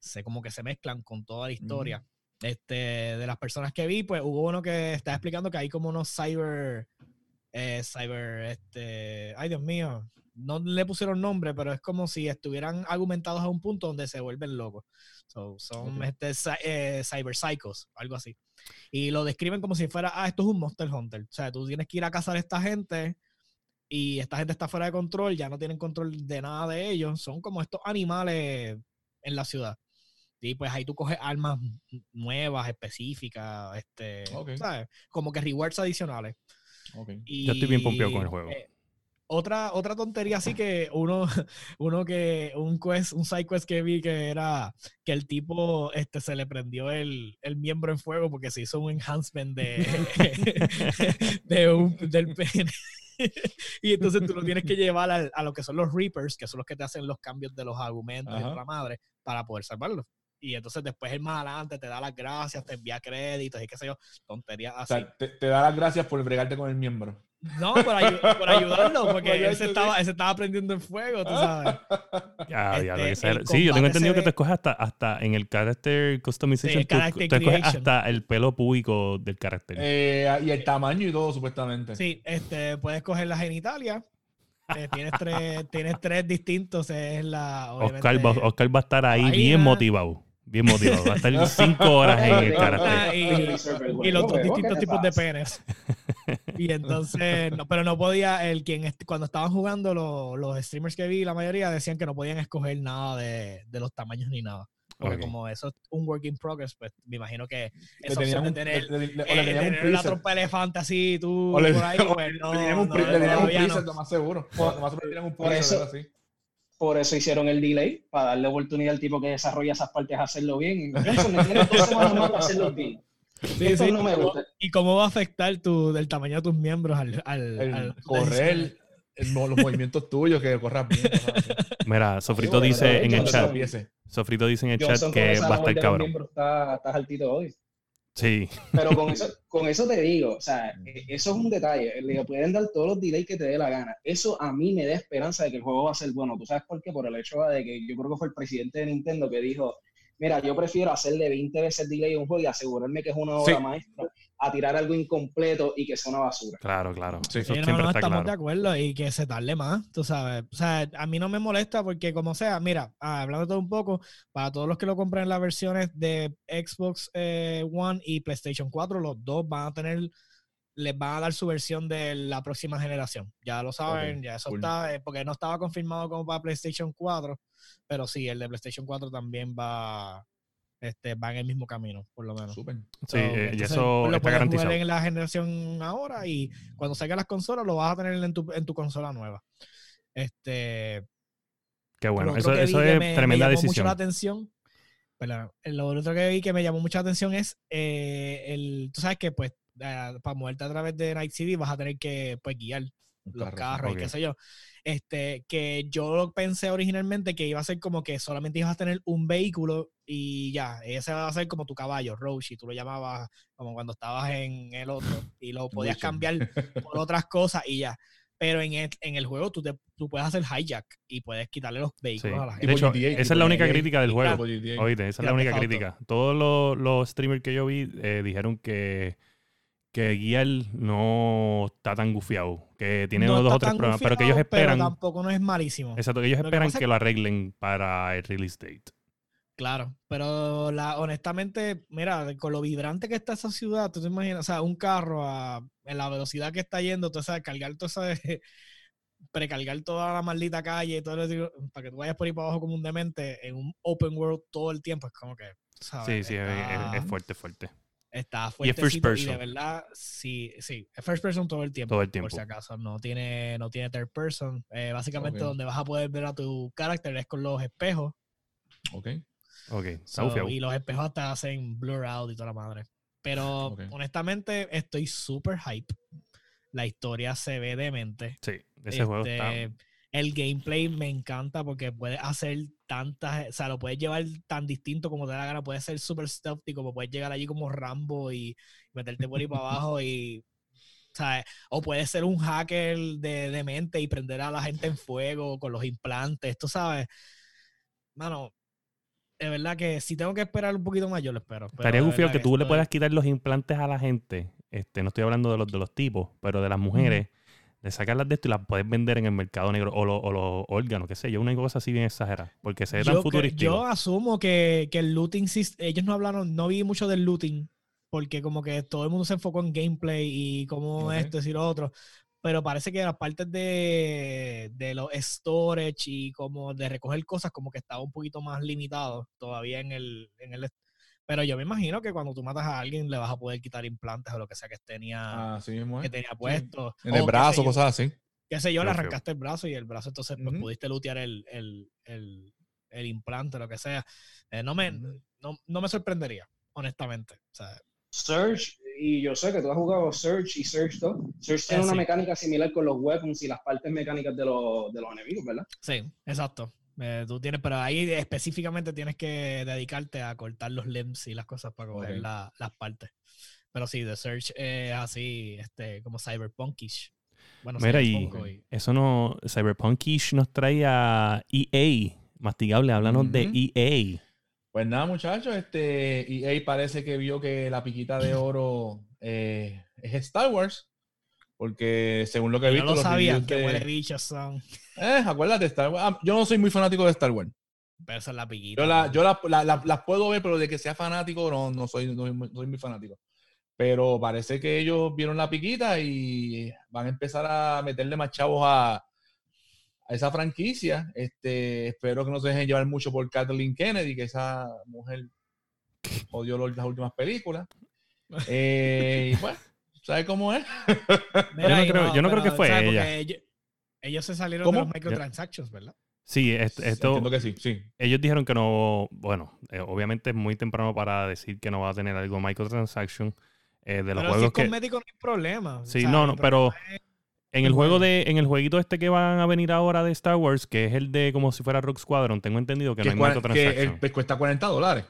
se como que se mezclan con toda la historia. Este, de las personas que vi, pues hubo uno que está explicando que hay como unos cyber, eh, cyber, este, ay Dios mío, no le pusieron nombre, pero es como si estuvieran argumentados a un punto donde se vuelven locos. So, son Ok. este, eh, cyber psychos, algo así. Y lo describen como si fuera, ah, esto es un Monster Hunter. O sea, tú tienes que ir a cazar a esta gente y esta gente está fuera de control, ya no tienen control de nada de ellos. Son como estos animales en la ciudad. Y pues ahí tú coges armas nuevas, específicas, este. ¿sabes? Como que rewards adicionales. Ok. Y, Yo estoy bien pompeado con el juego. eh, otra, otra tontería así que uno, uno que, un quest, un side quest que vi que era que el tipo este, se le prendió el, el miembro en fuego porque se hizo un enhancement de, de un, del pene. y entonces tú lo tienes que llevar al- a, lo que son los Reapers, que son los que te hacen los cambios de los argumentos y Ajá. de la madre, para poder salvarlo. Y entonces después el más adelante te da las gracias, te envía créditos y qué sé yo, tonterías O así. sea, te, te da las gracias por bregarte con el miembro. No, por, ayu- por ayudarlo, porque Por él se, estaba, él se estaba prendiendo en fuego, tú sabes. Ya, Este, que Sí, yo tengo entendido que tú ve- escoges hasta, hasta en el character customization, Sí, tú escoges hasta el pelo público del carácter. Eh, y el tamaño y todo, supuestamente. Sí, este, puedes coger la genitalia. eh, tienes, tres, tienes tres distintos. Es la. Oscar, va, Oscar va a estar ahí bien motivado. Bien motivado. Va a estar cinco horas en el carácter. y, y los dos distintos tipos de penes. Y entonces, no, pero no podía, el quien est- cuando estaban jugando los, los streamers que vi, la mayoría decían que no podían escoger nada de, de los tamaños ni nada. Porque Ok. como eso es un work in progress, pues me imagino que Le esa opción de un, tener, le- le- o eh, le un tener la preset. trompa de elefante así, tú O le, por ahí, pues le no, tenían un, no, le tenían un no. lo más seguro. Por- Lo más seguro tenían un por preset, eso- así. Por eso hicieron el delay, para darle oportunidad al tipo que desarrolla esas partes a hacerlo bien. Eso me tiene dos semanas más para hacerlo bien. Sí, Esto sí. no me gusta. ¿Y cómo va a afectar tu, el tamaño de tus miembros al, al, El al- correr, el los movimientos tuyos, que corras bien. Mira, Sofrito bueno, dice en el chat. Sofrito dice en el Johnson chat que va a estar cabrón. miembros Está, está altito hoy. Sí, Pero con eso, con eso te digo, o sea, e- eso es un detalle. Le pueden dar todos los delays que te dé la gana. Eso a mí me da esperanza de que el juego va a ser bueno. ¿Tú sabes por qué? Por el hecho de que yo creo que fue el presidente de Nintendo que dijo, mira, yo prefiero hacerle 20 veces delay a un juego y asegurarme que es una obra Sí. maestra a tirar algo incompleto y que sea una basura. claro, claro. Sí, Eso Sí, no, siempre no, está estamos de claro. acuerdo y que se tarde más, tú sabes. O sea, a mí no me molesta porque como sea, mira, ah, hablando todo un poco, para todos los que lo compren en las versiones de Xbox eh, One y PlayStation 4, los dos van a tener, les van a dar su versión de la próxima generación. Ya lo saben, ya eso cool. está, eh, porque no estaba confirmado como para PlayStation 4, pero sí, el de PlayStation 4 también va, este, va en el mismo camino, por lo menos. Súper. Sí, eh, y eso lo está puedes jugar garantizado. en la generación ahora y cuando salgan las consolas lo vas a tener en tu, en tu consola nueva. Este, Qué bueno. Eso, que es me- me tremenda llamó mucho decisión. la atención. Perdón, lo otro que vi que me llamó mucha atención es eh, el, tú sabes que pues eh, para moverte a través de Night City vas a tener que pues guiar los carro, carros ok. y qué sé yo. Este, que yo pensé originalmente que iba a ser como que solamente ibas a tener un vehículo y ya, ese va a ser como tu caballo, Roshi, tú lo llamabas como cuando estabas en el otro y lo podías cambiar por otras cosas y ya. Pero en el, en el juego tú, te, tú puedes hacer hijack y puedes quitarle los Sí. vehículos a la gente. De hecho, GTA, esa es la única GTA. crítica del juego. Oíste, esa es la única crítica. Todos los, los streamers que yo vi eh, dijeron que, que Gear no está tan gufiado, que tiene No dos o tres problemas, pero que ellos gufiado, pero esperan, tampoco no es malísimo. exacto, que ellos Lo esperan que, lo arreglen para el release date. Claro, pero la, honestamente, mira, con lo vibrante que está esa ciudad, tú te imaginas, o sea, un carro a, en la velocidad que está yendo, tú sabes, cargar todo ese, precargar toda la maldita calle, todo eso, para que tú vayas por ahí para abajo como un demente en un open world todo el tiempo, es como que, ¿sabes? Sí, sí, es- está, es, es fuerte, fuerte. Está Y es first fuertecito y de person. verdad, sí, sí, es first person todo el tiempo. Todo el tiempo. Por si acaso, no tiene, no tiene third person. Eh, básicamente donde vas a poder ver a tu carácter es con los espejos. Ok. Ok, So, y los espejos hasta hacen blur out y toda la madre. Pero honestamente estoy súper hype. La historia se ve demente. Sí, ese juego está... El gameplay me encanta porque puedes hacer tantas, o sea, lo puedes llevar tan distinto como te da la gana. Puedes ser súper stealthy, como puedes llegar allí como Rambo y meterte por ahí para abajo y, ¿sabes? O puedes ser un hacker de, de mente y prender a la gente en fuego con los implantes, tú sabes. Mano, de verdad que si tengo que esperar un poquito más, yo lo espero. pero Estaría gufiado verdad que tú le puedas quitar los implantes a la gente. Este, no estoy hablando de los de los tipos, pero de las mujeres, de sacarlas de esto y las puedes vender en el mercado negro o, lo- o los órganos, qué sé yo, una cosa así bien exagerada, porque se ve tan futurístico. yo asumo que, que el looting, ellos no hablaron, no vi mucho del looting, porque como que todo el mundo se enfocó en gameplay y como Ok. esto y lo otro, pero parece que las partes de, de los storage y como de recoger cosas como que estaba un poquito más limitado todavía en el, en el... Pero yo me imagino que cuando tú matas a alguien le vas a poder quitar implantes o lo que sea que tenía, Así mismo que tenía puesto. En o el brazo, cosas así. qué sé yo, le Qué feo. arrancaste el brazo y el brazo entonces pues, Ujú. pudiste lutear el, el, el, el implante, lo que sea. Eh, no, me, Ujú. no, no me sorprendería, honestamente. O sea, Surge, y yo sé que tú has jugado Surge y Surge 2. Surge tiene Eh, una sí. mecánica similar con los weapons y las partes mecánicas de los, de los enemigos, ¿verdad? sí, exacto. Eh, tú tienes, pero ahí específicamente tienes que dedicarte a cortar los limbs y las cosas para coger la- las partes. Pero sí, The Search es así, este, como cyberpunkish. Bueno, Mira, y eso no, Cyberpunkish nos trae a EA, masticable, háblanos de. EA. Pues nada, muchachos, este EA parece que vio que la piquita de oro eh, es Star Wars. Porque según lo que he visto, no lo sabían, que huele bichos son. Eh, acuérdate, Star Wars. Ah, yo no soy muy fanático de Star Wars. Pero esa es la piquita. Yo, la, ¿no? yo la- la- la- las puedo ver, pero de que sea fanático, no, no soy, no soy muy- no soy muy fanático. Pero parece que ellos vieron la piquita y van a empezar a meterle más chavos a, a esa franquicia. Este, espero que no se dejen llevar mucho por Kathleen Kennedy, que esa mujer odió las últimas películas. Eh, y bueno, ¿sabes cómo es? Mira, Yo no creo- yo no creo que fue ella. Ellos, ellos se salieron ¿Cómo? de los microtransactions, ¿verdad? Sí, est- esto, Entiendo que sí, sí. ellos dijeron que no, bueno, eh, obviamente es muy temprano para decir que no va a tener algo microtransaction eh, de los pero si es juegos que... cosmético no hay problema. o Sí, sea, no, no, pero es- en el juego de, en el jueguito este que van a venir ahora de Star Wars, que es el de como si fuera Rock Squadron, tengo entendido que, Que, no hay cua- que microtransaction. el- pues cuesta 40 dólares.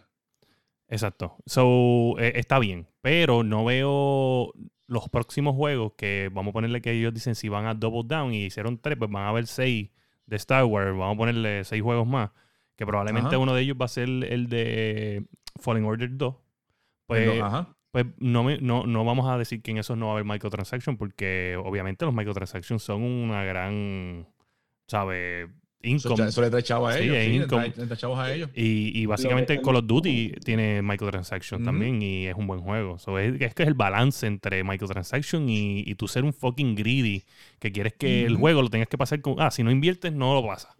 Exacto. So, eh, está bien. Pero no veo los próximos juegos que vamos a ponerle que ellos dicen si van a double down y hicieron tres, pues van a haber seis de Star Wars. Vamos a ponerle seis juegos más. Que probablemente Ajá. uno de ellos va a ser el de Fallen Order 2. Pues, ajá. pues no, me- no, no vamos a decir que en esos no va a haber microtransaction porque obviamente los microtransactions son una gran, ¿sabes? Eso, Income. eso le trae chavos a Sí, ellos. es Sí, le income. trae, le trae chavos a ellos. Y, y básicamente Call of Duty tiene microtransactions Ujú. también y es un buen juego. So, es, es que es el balance entre microtransaction y, y tú ser un fucking greedy que quieres que el juego lo tengas que pasar con... Ah, si no inviertes, no lo pasas.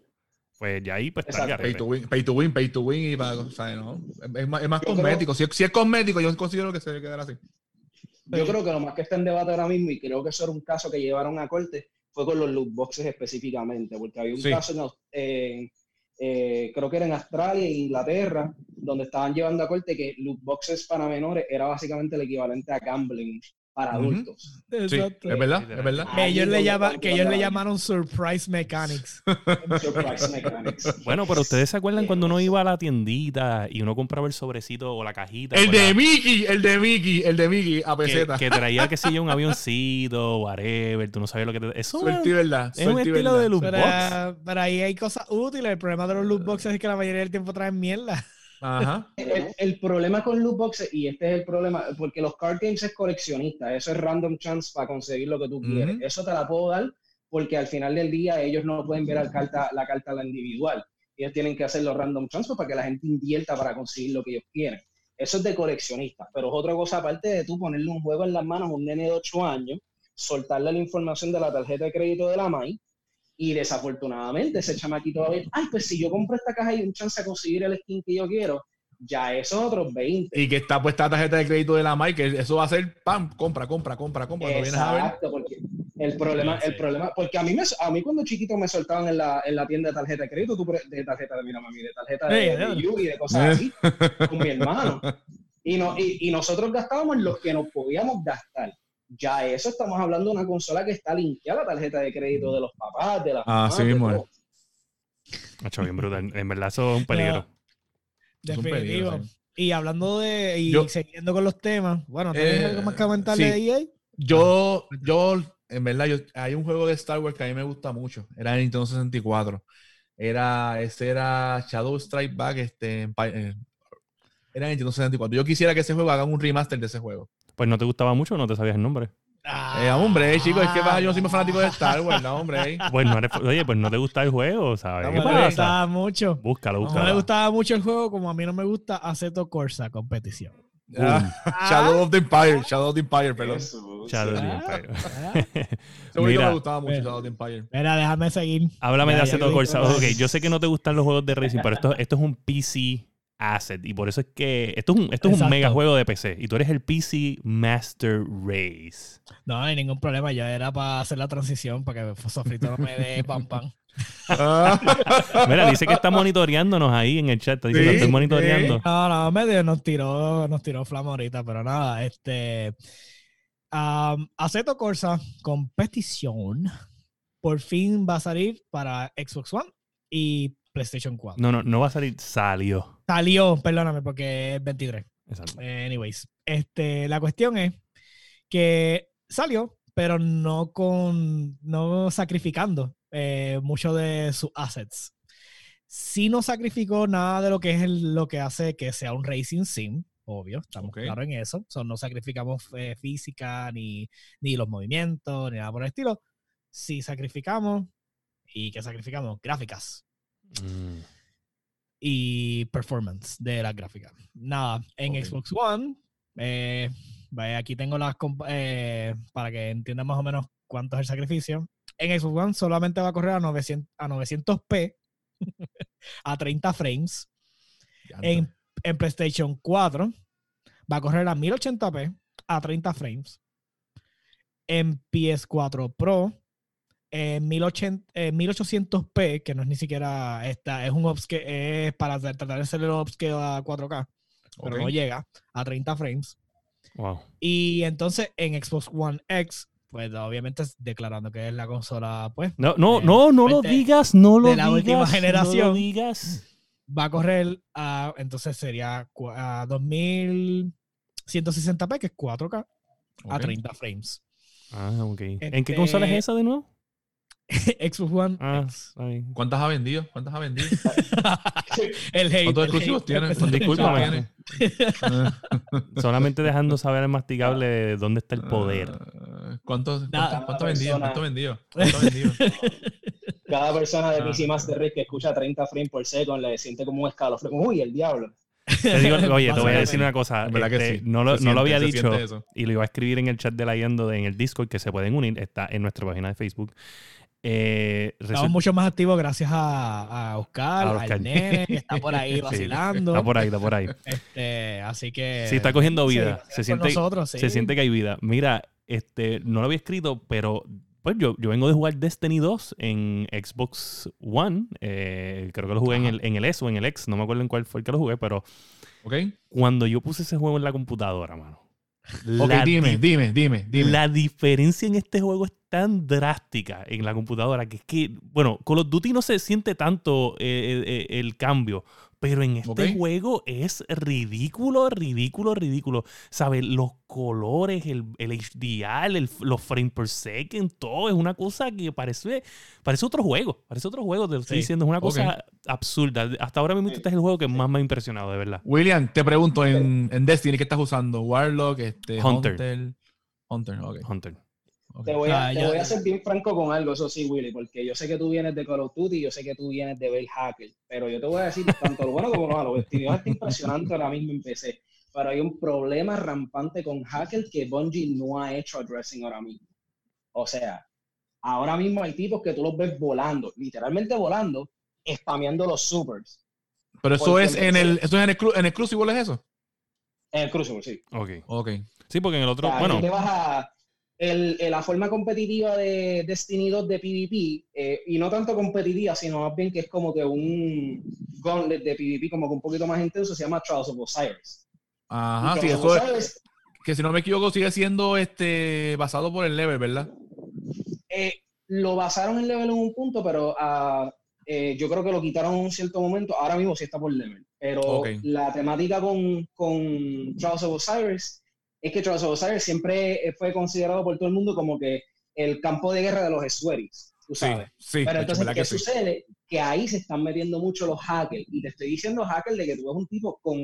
Pues ya ahí pues está. Pay to win, pay to win, pay to win y para, o sea, ¿no? Es, es más, es más cosmético. Si, es- si es cosmético, yo considero que se debe quedar así. Yo creo que lo más que está en debate ahora mismo, y creo que eso era un caso que llevaron a corte, fue con los loot boxes específicamente, porque había un Sí. caso en, eh, creo que era en Australia e Inglaterra, donde estaban llevando a corte que loot boxes para menores era básicamente el equivalente a gambling para adultos. Exacto. es verdad, es verdad. Que ellos, le llama, que ellos llamaron Surprise Mechanics. Surprise Mechanics. Bueno, pero ustedes se acuerdan cuando uno iba a la tiendita y uno compraba el sobrecito o la cajita. El de la- Mickey, el de Mickey, el de Mickey a peseta. que traía, que sé yo, un avioncito, whatever, tú no sabes lo que te... Eso Suerte y verdad. es un suerte estilo verdad. de loot Pero, box. pero ahí hay cosas útiles. El problema de los loot boxes es que la mayoría del tiempo traen mierda. Ajá. El, el problema con loot boxes, y este es el problema, porque los card games es coleccionista, eso es random chance para conseguir lo que tú quieres. Eso te la puedo dar porque al final del día ellos no pueden ver la carta, la carta la individual. Ellos tienen que hacer los random chance para que la gente invierta para conseguir lo que ellos quieren. Eso es de coleccionista, pero es otra cosa aparte de tú ponerle un juego en las manos a un nene de 8 años, soltarle la información de la tarjeta de crédito de la MAI y desafortunadamente ese chamaquito va a ver, ay, pues si yo compro esta caja y un chance a conseguir el skin que yo quiero, ya eso es otros 20. Y que está puesta la tarjeta de crédito de la Mike, que eso va a ser pam, compra, compra, compra, compra. Cuando vienes a ver. Exacto, porque el problema, el problema, porque a mí me, a mí cuando chiquito me soltaban en la, en la tienda de tarjeta de crédito, tú de tarjeta de mira mami, de tarjeta de, ya. Yugi, de cosas así, con mi hermano. Y, no, y, y nosotros gastábamos los que nos podíamos gastar. Ya eso estamos hablando de una consola que está linkeada a la tarjeta de crédito de los papás, de las Ah, mamás, sí mismo todo. Macho, bien brutal. En verdad, eso es un peligro. Es un Definitivo. peligro, sí. Y hablando de. Y Yo- siguiendo con los temas. Bueno, ¿tienes Eh, algo más que comentarle sí. de EA? Yo, yo, en verdad, yo, hay un juego de Star Wars que a mí me gusta mucho. Era en Nintendo 64. Era, ese era Shadow Strike Back, este, en Pi- eh, era en Nintendo 64. Yo quisiera que ese juego haga un remaster de ese juego. Pues no te gustaba mucho o no te sabías el nombre. Eh, hombre, eh, chicos, es que va, yo soy muy fanático de Star Wars, no, hombre. eh. Pues no eres- oye, pues no te gusta el juego, ¿sabes? No ¿Qué me No pasa? gustaba mucho. Búscalo, No búscalo. le gustaba mucho el juego, como a mí no me gusta Aceto Corsa competición. Ah, Shadow of the Empire, Shadow of the Empire, perdón. Eso, Shadow of the Ah. Empire. Ah, jueguito Mira. me gustaba mucho, Mira. Shadow of the Empire. Mira, déjame seguir. Háblame Ya, de vi. Corsa. Ok, yo sé que no te gustan los juegos de racing, pero esto, esto es un PC asset. Y por eso es que esto es un, esto es un Exacto. mega juego de PC. Y tú eres el PC Master Race. No, no hay ningún problema. Ya era para hacer la transición para que Sofrito no me dé pam pam. Ah, Mira, dice que está monitoreándonos ahí en el chat. Está diciendo, Sí, estoy monitoreando. No, no, medio nos tiró, nos tiró flama ahorita, pero nada, este. Um, Aceto Corsa Competición por fin va a salir para Xbox One y PlayStation 4. No, no, no va a salir. Salió. Salió, perdóname, porque es 23. Exacto. Eh, anyways, este, la cuestión es que salió, pero no con, no sacrificando eh, mucho de sus assets. Sí no sacrificó nada de lo que es el- lo que hace que sea un racing sim, obvio, estamos claros en eso. So, no sacrificamos eh, física, ni, ni los movimientos, ni nada por el estilo. Sí sacrificamos, ¿y qué sacrificamos? Gráficas Mm. y performance de las gráficas. Nada, en. Xbox One, eh, aquí tengo las eh, para que entiendan más o menos cuánto es el sacrificio. En Xbox One solamente va a correr a 900, a 900p a 30 frames. En, en PlayStation 4 va a correr a 1080p a 30 frames. En PS4 Pro en 1080, eh, 1800p, que no es ni siquiera esta, es un upscale, es para tratar de hacer el upscale a 4K, pero no llega a 30 frames. Wow. Y entonces en Xbox One X, pues obviamente declarando que es la consola, pues No, no, Eh, no, no lo digas, no lo de la digas. última No lo generación. digas. va a correr a, entonces sería a 2160p, que es 4K, a Ok. 30 frames. Ah, ok. ¿En qué Este- consola es esa de nuevo? Xbox One Ah. ¿Cuántas ha vendido? ¿Cuántas ha vendido? el hate. ¿Cuántos el exclusivos hate tiene? ¿Cuántos Discúlpame. Solamente dejando saber al masticable de dónde está el poder. Ah, ¿Cuántos, Nada. cuánto, cuánto ha vendido? ¿Cuánto vendido? ¿Cuánto ha vendido? Cada persona de Ah. PC Master Race que escucha 30 frames por second le siente como un escalofrío. Uy, el diablo. Te digo, oye, te voy a decir una cosa. En verdad que este, sí. No, lo, no lo había dicho y lo iba a escribir en el chat de la Yendo en el Discord que se pueden unir. Está en nuestra página de Facebook. Eh, Estamos mucho más activos gracias a, a Oscar, A Oscar. al nene, que está por ahí Sí, vacilando. está por ahí, está por ahí. Este, así que. Sí, está cogiendo vida. se, siente, nosotros, sí. se siente que hay vida. Mira, este, no lo había escrito, pero pues yo, yo vengo de jugar Destiny 2 en Xbox One. Eh, creo que lo jugué en el, en el S o en el X. No me acuerdo en cuál fue el que lo jugué, pero ¿Ok? cuando yo puse ese juego en la computadora, mano, Ok, dime, di- dime, dime, dime. La diferencia en este juego es tan drástica en la computadora que es que, bueno, Call of Duty no se siente tanto eh, eh, eh, el cambio, pero en este juego es ridículo, ridículo, ridículo. ¿Sabes? Los colores, el, el HDR, el- los frames per second, todo es una cosa que parece, parece otro juego. Parece otro juego, te lo estoy Sí. diciendo. Es una cosa absurda. Hasta ahora mismo Sí. este es el juego que más me ha impresionado, de verdad. William, te pregunto, en, en Destiny, ¿qué estás usando? Warlock, este, Hunter. Hunter. Hunter, ok. Hunter. Te voy, a, Ah, te ya- voy a ser bien franco con algo, eso sí, Willy, porque yo sé que tú vienes de Call of Duty y yo sé que tú vienes de Bell Hacker, pero yo te voy a decir tanto lo bueno como lo malo. Está impresionante ahora mismo en PC, pero hay un problema rampante con Hacker que Bungie no ha hecho addressing ahora mismo. O sea, ahora mismo hay tipos que tú los ves volando, literalmente volando, spameando los supers. Pero eso es en el, eso es en el, en el Crucible, ¿es eso? En el Crucible, sí. Ok. Ok. Sí, porque en el otro, O sea, bueno, te vas a- el- el- la forma competitiva de Destiny 2 de PvP, eh, y no tanto competitiva, sino más bien que es como que un gauntlet de PvP como que un poquito más intenso, se llama Trials of Osiris. Ajá, sí, eso es, que si no me equivoco sigue siendo este basado por el level, ¿verdad? eh, lo basaron en level en un punto, pero eh, yo creo que lo quitaron en un cierto momento. Ahora mismo sí está por level. Pero la temática con, con Trials of Osiris es que Trials of Osiris siempre eh, fue considerado por todo el mundo como que el campo de guerra de los Sweaties, tú sabes. sí. Pero entonces, ¿verdad ¿qué que sí? sucede? Que ahí se están metiendo mucho los hackers. Y te estoy diciendo hacker de que tú ves un tipo con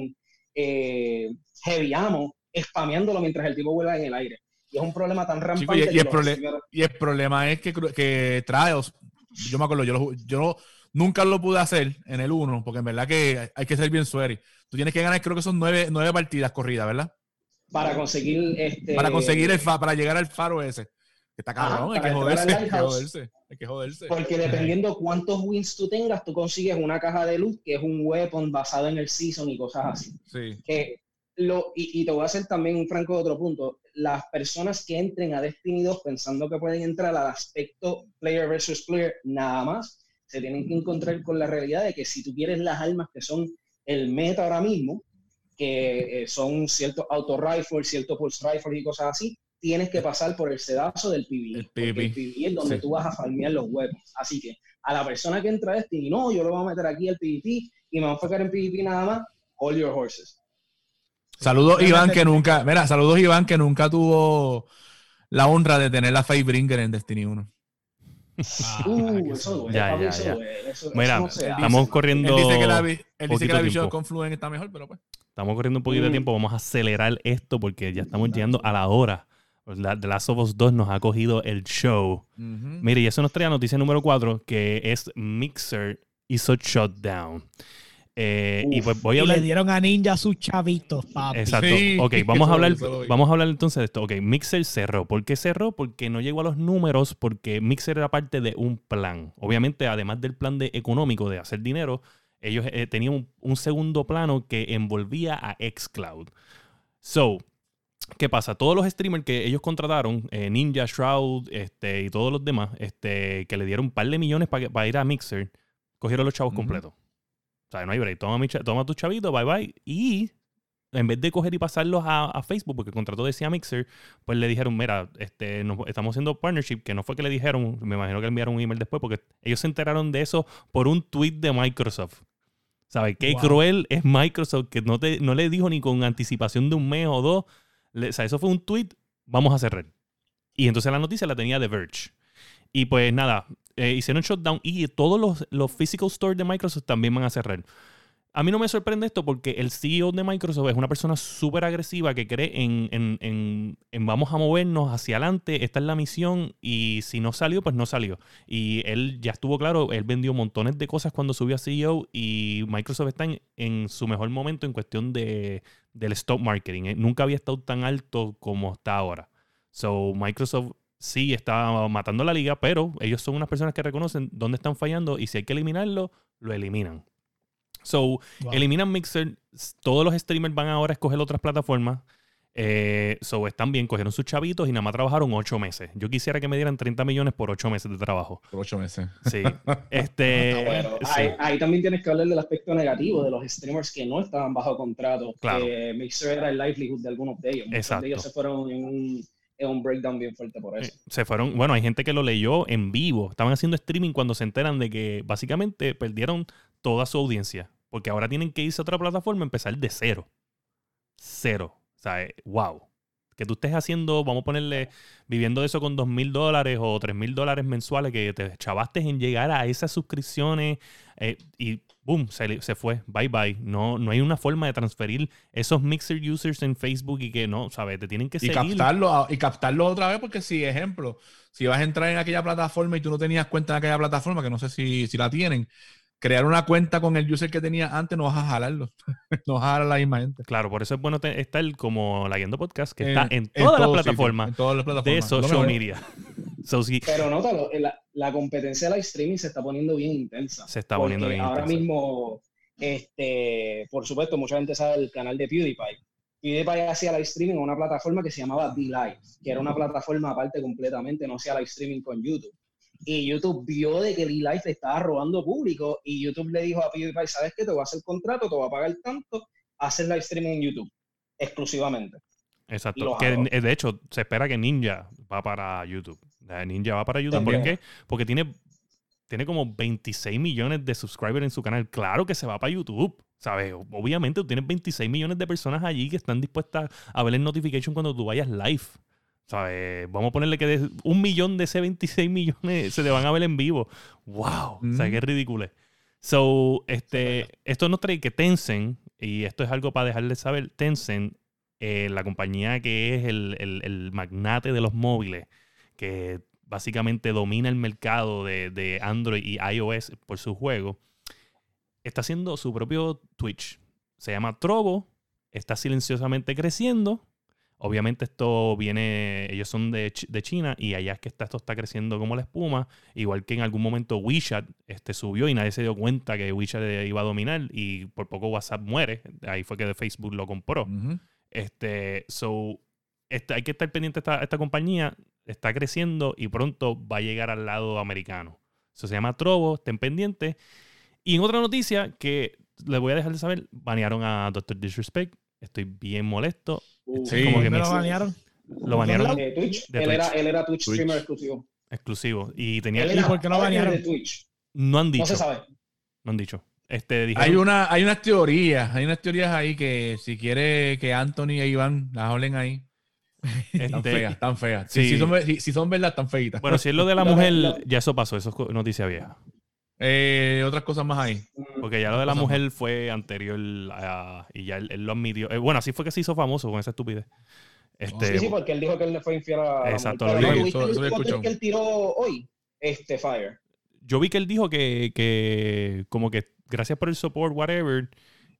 eh, heavy ammo spameándolo mientras el tipo vuela en el aire. Y es un problema tan rampante. Chico, y- y el streamers- Y el problema es que, que Trials, yo me acuerdo, yo, lo yo nunca lo pude hacer en el 1, porque en verdad que hay que ser bien sueri. Tú tienes que ganar, creo que son nueve, nueve partidas corridas, ¿verdad? Para conseguir este Para conseguir el fa- para llegar al faro ese. Que está Ajá, cabrón, hay que joderse, hay que joderse, hay que joderse. porque dependiendo cuántos wins tú tengas tú consigues una caja de luz que es un weapon basado en el season y cosas así Sí. que lo, y, y te voy a hacer también un franco de otro punto. Las personas que entren a Destiny 2 pensando que pueden entrar al aspecto player versus player nada más, se tienen que encontrar con la realidad de que si tú quieres las armas que son el meta ahora mismo, que eh, son ciertos auto rifles, ciertos pulse rifles y cosas así, tienes que pasar por el sedazo del PvE. El porque PvP. el PvE es donde Sí. tú vas a farmear los weapons. Así que a la persona que entra a Destiny, no, yo lo voy a meter aquí al PvP y me voy a enfocar en PvP nada más, hold your horses. Saludos Iván que nunca, mira, saludos Iván que nunca tuvo la honra de tener la Fatebringer en Destiny 1. Ah, Uh, eso duele, Ya, ya, eso ya. duele, eso- Mira, eso no estamos corriendo. Él dice que la, vi- él dice que poquito la Visual tiempo. Confluent está mejor, pero pues. Estamos corriendo un poquito de Mm. tiempo, vamos a acelerar esto porque ya estamos llegando a la hora. Pues La, The Last of Us 2 nos ha cogido el show. Ujú. Mire, y eso nos trae a noticia número 4, que es Mixer hizo shutdown. Eh, y pues voy a Y hablar... le dieron a Ninja sus chavitos, papi. Exacto. Sí, Ok, vamos a hablar, vamos a hablar entonces de esto. Ok, Mixer cerró. ¿Por qué cerró? Porque no llegó a los números, porque Mixer era parte de un plan. Obviamente, además del plan de económico de hacer dinero, ellos eh, tenían un, un segundo plano que envolvía a Xcloud. So, ¿qué pasa? Todos los streamers que ellos contrataron, eh, Ninja, Shroud este, y todos los demás, este, que le dieron un par de millones para ir a Mixer, cogieron los chavos Ujú. completos. O sea, no hay break. Toma, mi toma tu chavito, bye bye. Y en vez de coger y pasarlos a, a Facebook, porque el contrato decía Mixer, pues le dijeron, mira, este, nos- estamos haciendo partnership, que no fue que le dijeron, me imagino que le enviaron un email después, porque ellos se enteraron de eso por un tweet de Microsoft. ¿Sabes? Qué Wow. cruel es Microsoft que no, te, no le dijo ni con anticipación de un mes o dos. Le- o sea, eso fue un tweet, vamos a cerrar. Y entonces la noticia la tenía The Verge. Y pues nada, eh, hicieron shutdown y todos los, los physical stores de Microsoft también van a cerrar. A mí no me sorprende esto porque el CEO de Microsoft es una persona súper agresiva que cree en, en- en- vamos a movernos hacia adelante, esta es la misión y si no salió, pues no salió. Y él ya estuvo claro, él vendió montones de cosas cuando subió a CEO y Microsoft está en, en su mejor momento en cuestión de, del stock marketing. eh. Nunca había estado tan alto como está ahora. So, Microsoft sí está matando la liga, pero ellos son unas personas que reconocen dónde están fallando y si hay que eliminarlo, lo eliminan. So, Wow. eliminan Mixer, todos los streamers van ahora a escoger otras plataformas. Eh, so, están bien, cogieron sus chavitos y nada más trabajaron ocho meses. Yo quisiera que me dieran 30 millones por ocho meses de trabajo. Por ocho meses. Sí. este, Ah, bueno, sí. ahí, ahí también tienes que hablar del aspecto negativo de los streamers que no estaban bajo contrato. Claro. Que Mixer era el livelihood de algunos de ellos. Muchos Exacto. de ellos se fueron en un, en un breakdown bien fuerte por eso. Se fueron, bueno, hay gente que lo leyó en vivo. Estaban haciendo streaming cuando se enteran de que básicamente perdieron toda su audiencia. Porque ahora tienen que irse a otra plataforma y empezar de cero. Cero. O sea, eh, wow. Que tú estés haciendo, vamos a ponerle, viviendo de eso con dos mil dólares o tres mil dólares mensuales, que te chavaste en llegar a esas suscripciones eh, y boom, se, se fue. Bye bye. No, no hay una forma de transferir esos Mixer users en Facebook y que no, ¿sabes? Te tienen que Y seguir. captarlo, a- y captarlo otra vez, porque si, ejemplo, si vas a entrar en aquella plataforma y tú no tenías cuenta en aquella plataforma, que no sé si, si la tienen, crear una cuenta con el user que tenías antes, no vas a jalarlo. no vas a jalar a la misma gente. Claro, por eso es bueno estar como la Guiando Podcast, que En- está en en todas las todo, sí, sí, plataformas en todas las de plataformas. Social media. So, sí, Pero nótalo, la, la competencia de live streaming se está poniendo bien intensa. Se está poniendo bien Ahora intensa. mismo, este, por supuesto, mucha gente sabe el canal de PewDiePie. PewDiePie hacía live streaming en una plataforma que se llamaba D-Live, que era una plataforma aparte completamente, no hacía live streaming con YouTube. Y YouTube vio de que D-Live le estaba robando público y YouTube le dijo a PewDiePie, ¿sabes qué? Te voy a hacer contrato, te voy a pagar tanto, hacer live streaming en YouTube, exclusivamente. exacto. Que, eh, de hecho, se espera que Ninja va para YouTube. Eh, Ninja va para YouTube. ¿Por qué? Porque tiene, tiene como 26 millones de subscribers en su canal. Claro que se va para YouTube. ¿Sabes? Obviamente tú tienes 26 millones de personas allí que están dispuestas a ver el notification cuando tú vayas live. ¿Sabes? Vamos a ponerle que de un millón de ese 26 millones se te van a ver en vivo. ¡Wow! O sea, Mm. qué ridículo. So, este, esto nos trae que Tencent, y esto es algo para dejarles saber, Tencent, eh, la compañía que es el, el- el magnate de los móviles, que básicamente domina el mercado de, de Android y iOS por su juego, está haciendo su propio Twitch. Se llama Trovo, está silenciosamente creciendo. Obviamente esto viene, ellos son de, de China y allá es que está, esto está creciendo como la espuma. Igual que en algún momento WeChat este, subió y nadie se dio cuenta que WeChat iba a dominar y por poco WhatsApp muere. Ahí fue que Facebook lo compró. Ujú. Este, so, este, hay que estar pendiente esta, esta compañía, está creciendo y pronto va a llegar al lado americano. Eso se llama Trovo, estén pendientes. Y en otra noticia que les voy a dejar de saber, banearon a Dr. Disrespect. Estoy bien molesto. Uh, Sí. como que ¿Dónde me- lo banearon? Lo banearon de Twitch, de él, Twitch. Era, él era Twitch, Twitch. streamer exclusivo. exclusivo. Y tenía Él ¿Y era por qué lo banearon? de Twitch. no han dicho. No se sabe. No han dicho. Este, dijeron, Hay, una, hay unas teorías, hay unas teorías ahí que si quiere que Anthony e Iván las hablen ahí, están este, feas, están feas. sí. Si, si son, si, si son verdad, están feitas. Bueno, si es lo de la mujer, ya eso pasó, eso es noticia vieja. Eh, otras cosas más ahí. Porque ya lo de la mujer fue anterior a- y ya él, él lo admitió. Eh, bueno, así fue que se hizo famoso con esa estupidez. Este, Sí, sí, porque él dijo que él le fue infiel a la Exacto, mujer. lo dijo. ¿no tuviste Eso- eso el lo último escuchó. tweet que él tiró hoy? Este Fire. Yo vi que él dijo que, que como que gracias por el support, whatever.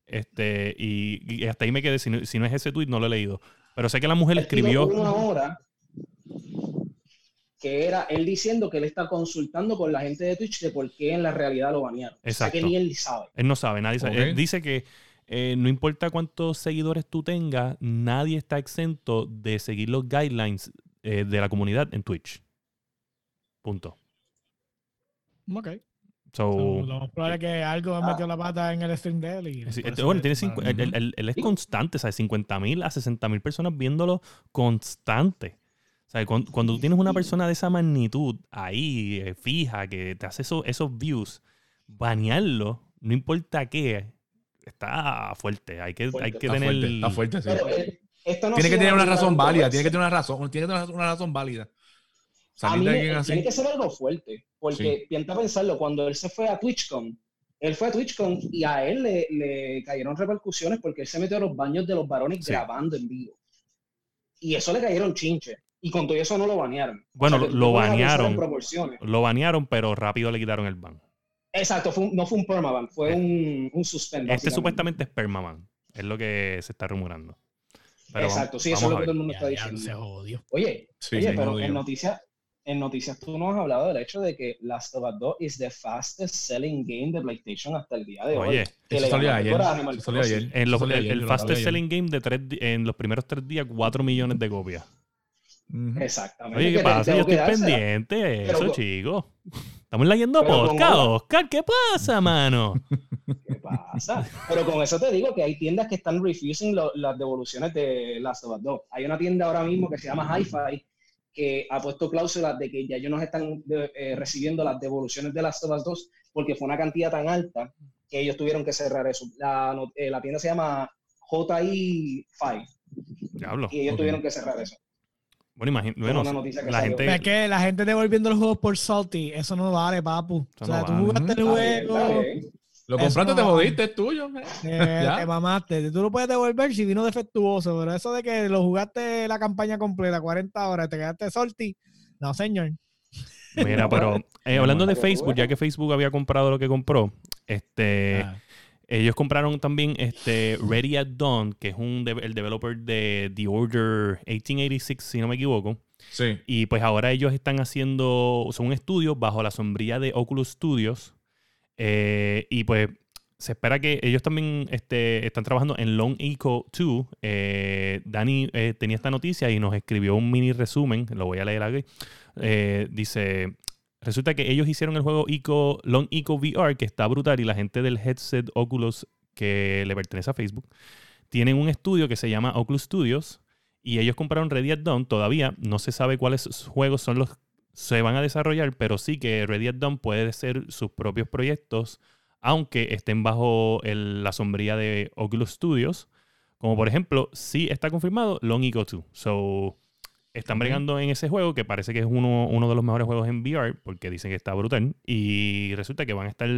Este, y, y hasta ahí me quedé. Si no, si no es ese tweet, no lo he leído. Pero sé que la mujer Él escribió. una hora que era él diciendo que él está consultando con la gente de Twitch de por qué en la realidad lo banearon. O sea que ni él sabe. Él no sabe, nadie sabe. Él dice que eh, no importa cuántos seguidores tú tengas, nadie está exento de seguir los guidelines eh, de la comunidad en Twitch. Punto. Ok. So, So, lo más probable es que algo me metió la pata en el stream de él. Y Sí, este, bueno, tiene cincu- él, él- él- él es constante, ¿sabes? 50 mil a 60 mil personas viéndolo constante. ¿Sabes? Cuando, cuando tú tienes una persona de esa magnitud ahí, eh, fija, que te hace eso- esos views, banearlo, no importa qué, está fuerte. Hay que, Fuerte, hay que Está tener. fuerte, está fuerte, sí. Pero eh, esto no Tiene que tener una razón válida, controversia. tiene que tener una razón, tiene que tener una razón válida. A Salir mí de me- alguien así. tiene que ser algo fuerte, porque piensa pensarlo, cuando él se fue a TwitchCon, él fue a TwitchCon y a él le, le cayeron repercusiones porque él se metió a los baños de los varones Sí. grabando en vivo. Y eso le cayeron chinche. Y con todo eso no lo banearon. Bueno, lo- tú lo banearon. Lo banearon, pero rápido le quitaron el ban. Exacto, fue un- no fue un permaban, fue un, un suspend. Este supuestamente es Permaman. Es lo que se está rumorando. Pero Exacto, vamos- sí, eso es lo que todo el mundo está Ya, ya, se diciendo. jodió. Oye, Sí, oye pero no en noticias en noticias tú nos has hablado del hecho de que Last of Us 2 is the fastest selling game de PlayStation hasta el día de hoy. Oye, Que Eso salió ayer. ayer. En los- el, ayer, el fastest selling game de tres en los primeros tres días, 4 millones de copias. Exactamente. Oye, ¿qué pasa? Yo estoy pendiente de Pero eso, con- chicos. Estamos leyendo Pero podcast. Oscar. ¿Qué pasa, mano? ¿Qué pasa? Pero con eso te digo que hay tiendas que están refusing lo- las devoluciones de Last of Us 2. Hay una tienda ahora mismo que se llama Hi-Fi que ha puesto cláusulas de que ya ellos no están de- eh, recibiendo las devoluciones de Last of Us 2 porque fue una cantidad tan alta que ellos tuvieron que cerrar eso. La, no- eh, la tienda se llama JI5 Diablo. y ellos tuvieron que cerrar eso. Bueno, imagínate. Bueno, una noticia que la salió. gente. Es que la gente devolviendo los juegos por salty, eso no vale, papu. Eso o sea, no tú vale. jugaste el Está bien, está juego, bien. Lo compraste, no te jodiste, es tuyo. eh. eh, te mamaste. Tú lo puedes devolver si vino defectuoso, pero eso de que lo jugaste la campaña completa, 40 horas, te quedaste salty, no, señor. Mira, pero eh, hablando de Facebook, ya que Facebook había comprado lo que compró, este. Ah. Ellos compraron también este Ready at Dawn, que es un de- el developer de The Order 1886, si no me equivoco. Sí. Y pues ahora ellos están haciendo, son un estudio bajo la sombrilla de Oculus Studios. Eh, y pues se espera que ellos también este, están trabajando en Long Eco 2. Eh, Dani eh, tenía esta noticia y nos escribió un mini resumen, lo voy a leer aquí. Dice, resulta que ellos hicieron el juego Long Eco VR, que está brutal, y la gente del headset Oculus, que le pertenece a Facebook, tienen un estudio que se llama Oculus Studios y ellos compraron Ready at Dawn. Todavía no se sabe cuáles juegos son los se van a desarrollar, pero sí que Ready at Dawn puede ser sus propios proyectos, aunque estén bajo el- la sombría de Oculus Studios. Como por ejemplo, sí está confirmado Long Eco 2. So, están bregando en ese juego, que parece que es uno, uno de los mejores juegos en VR, porque dicen que está brutal. Y resulta que van a estar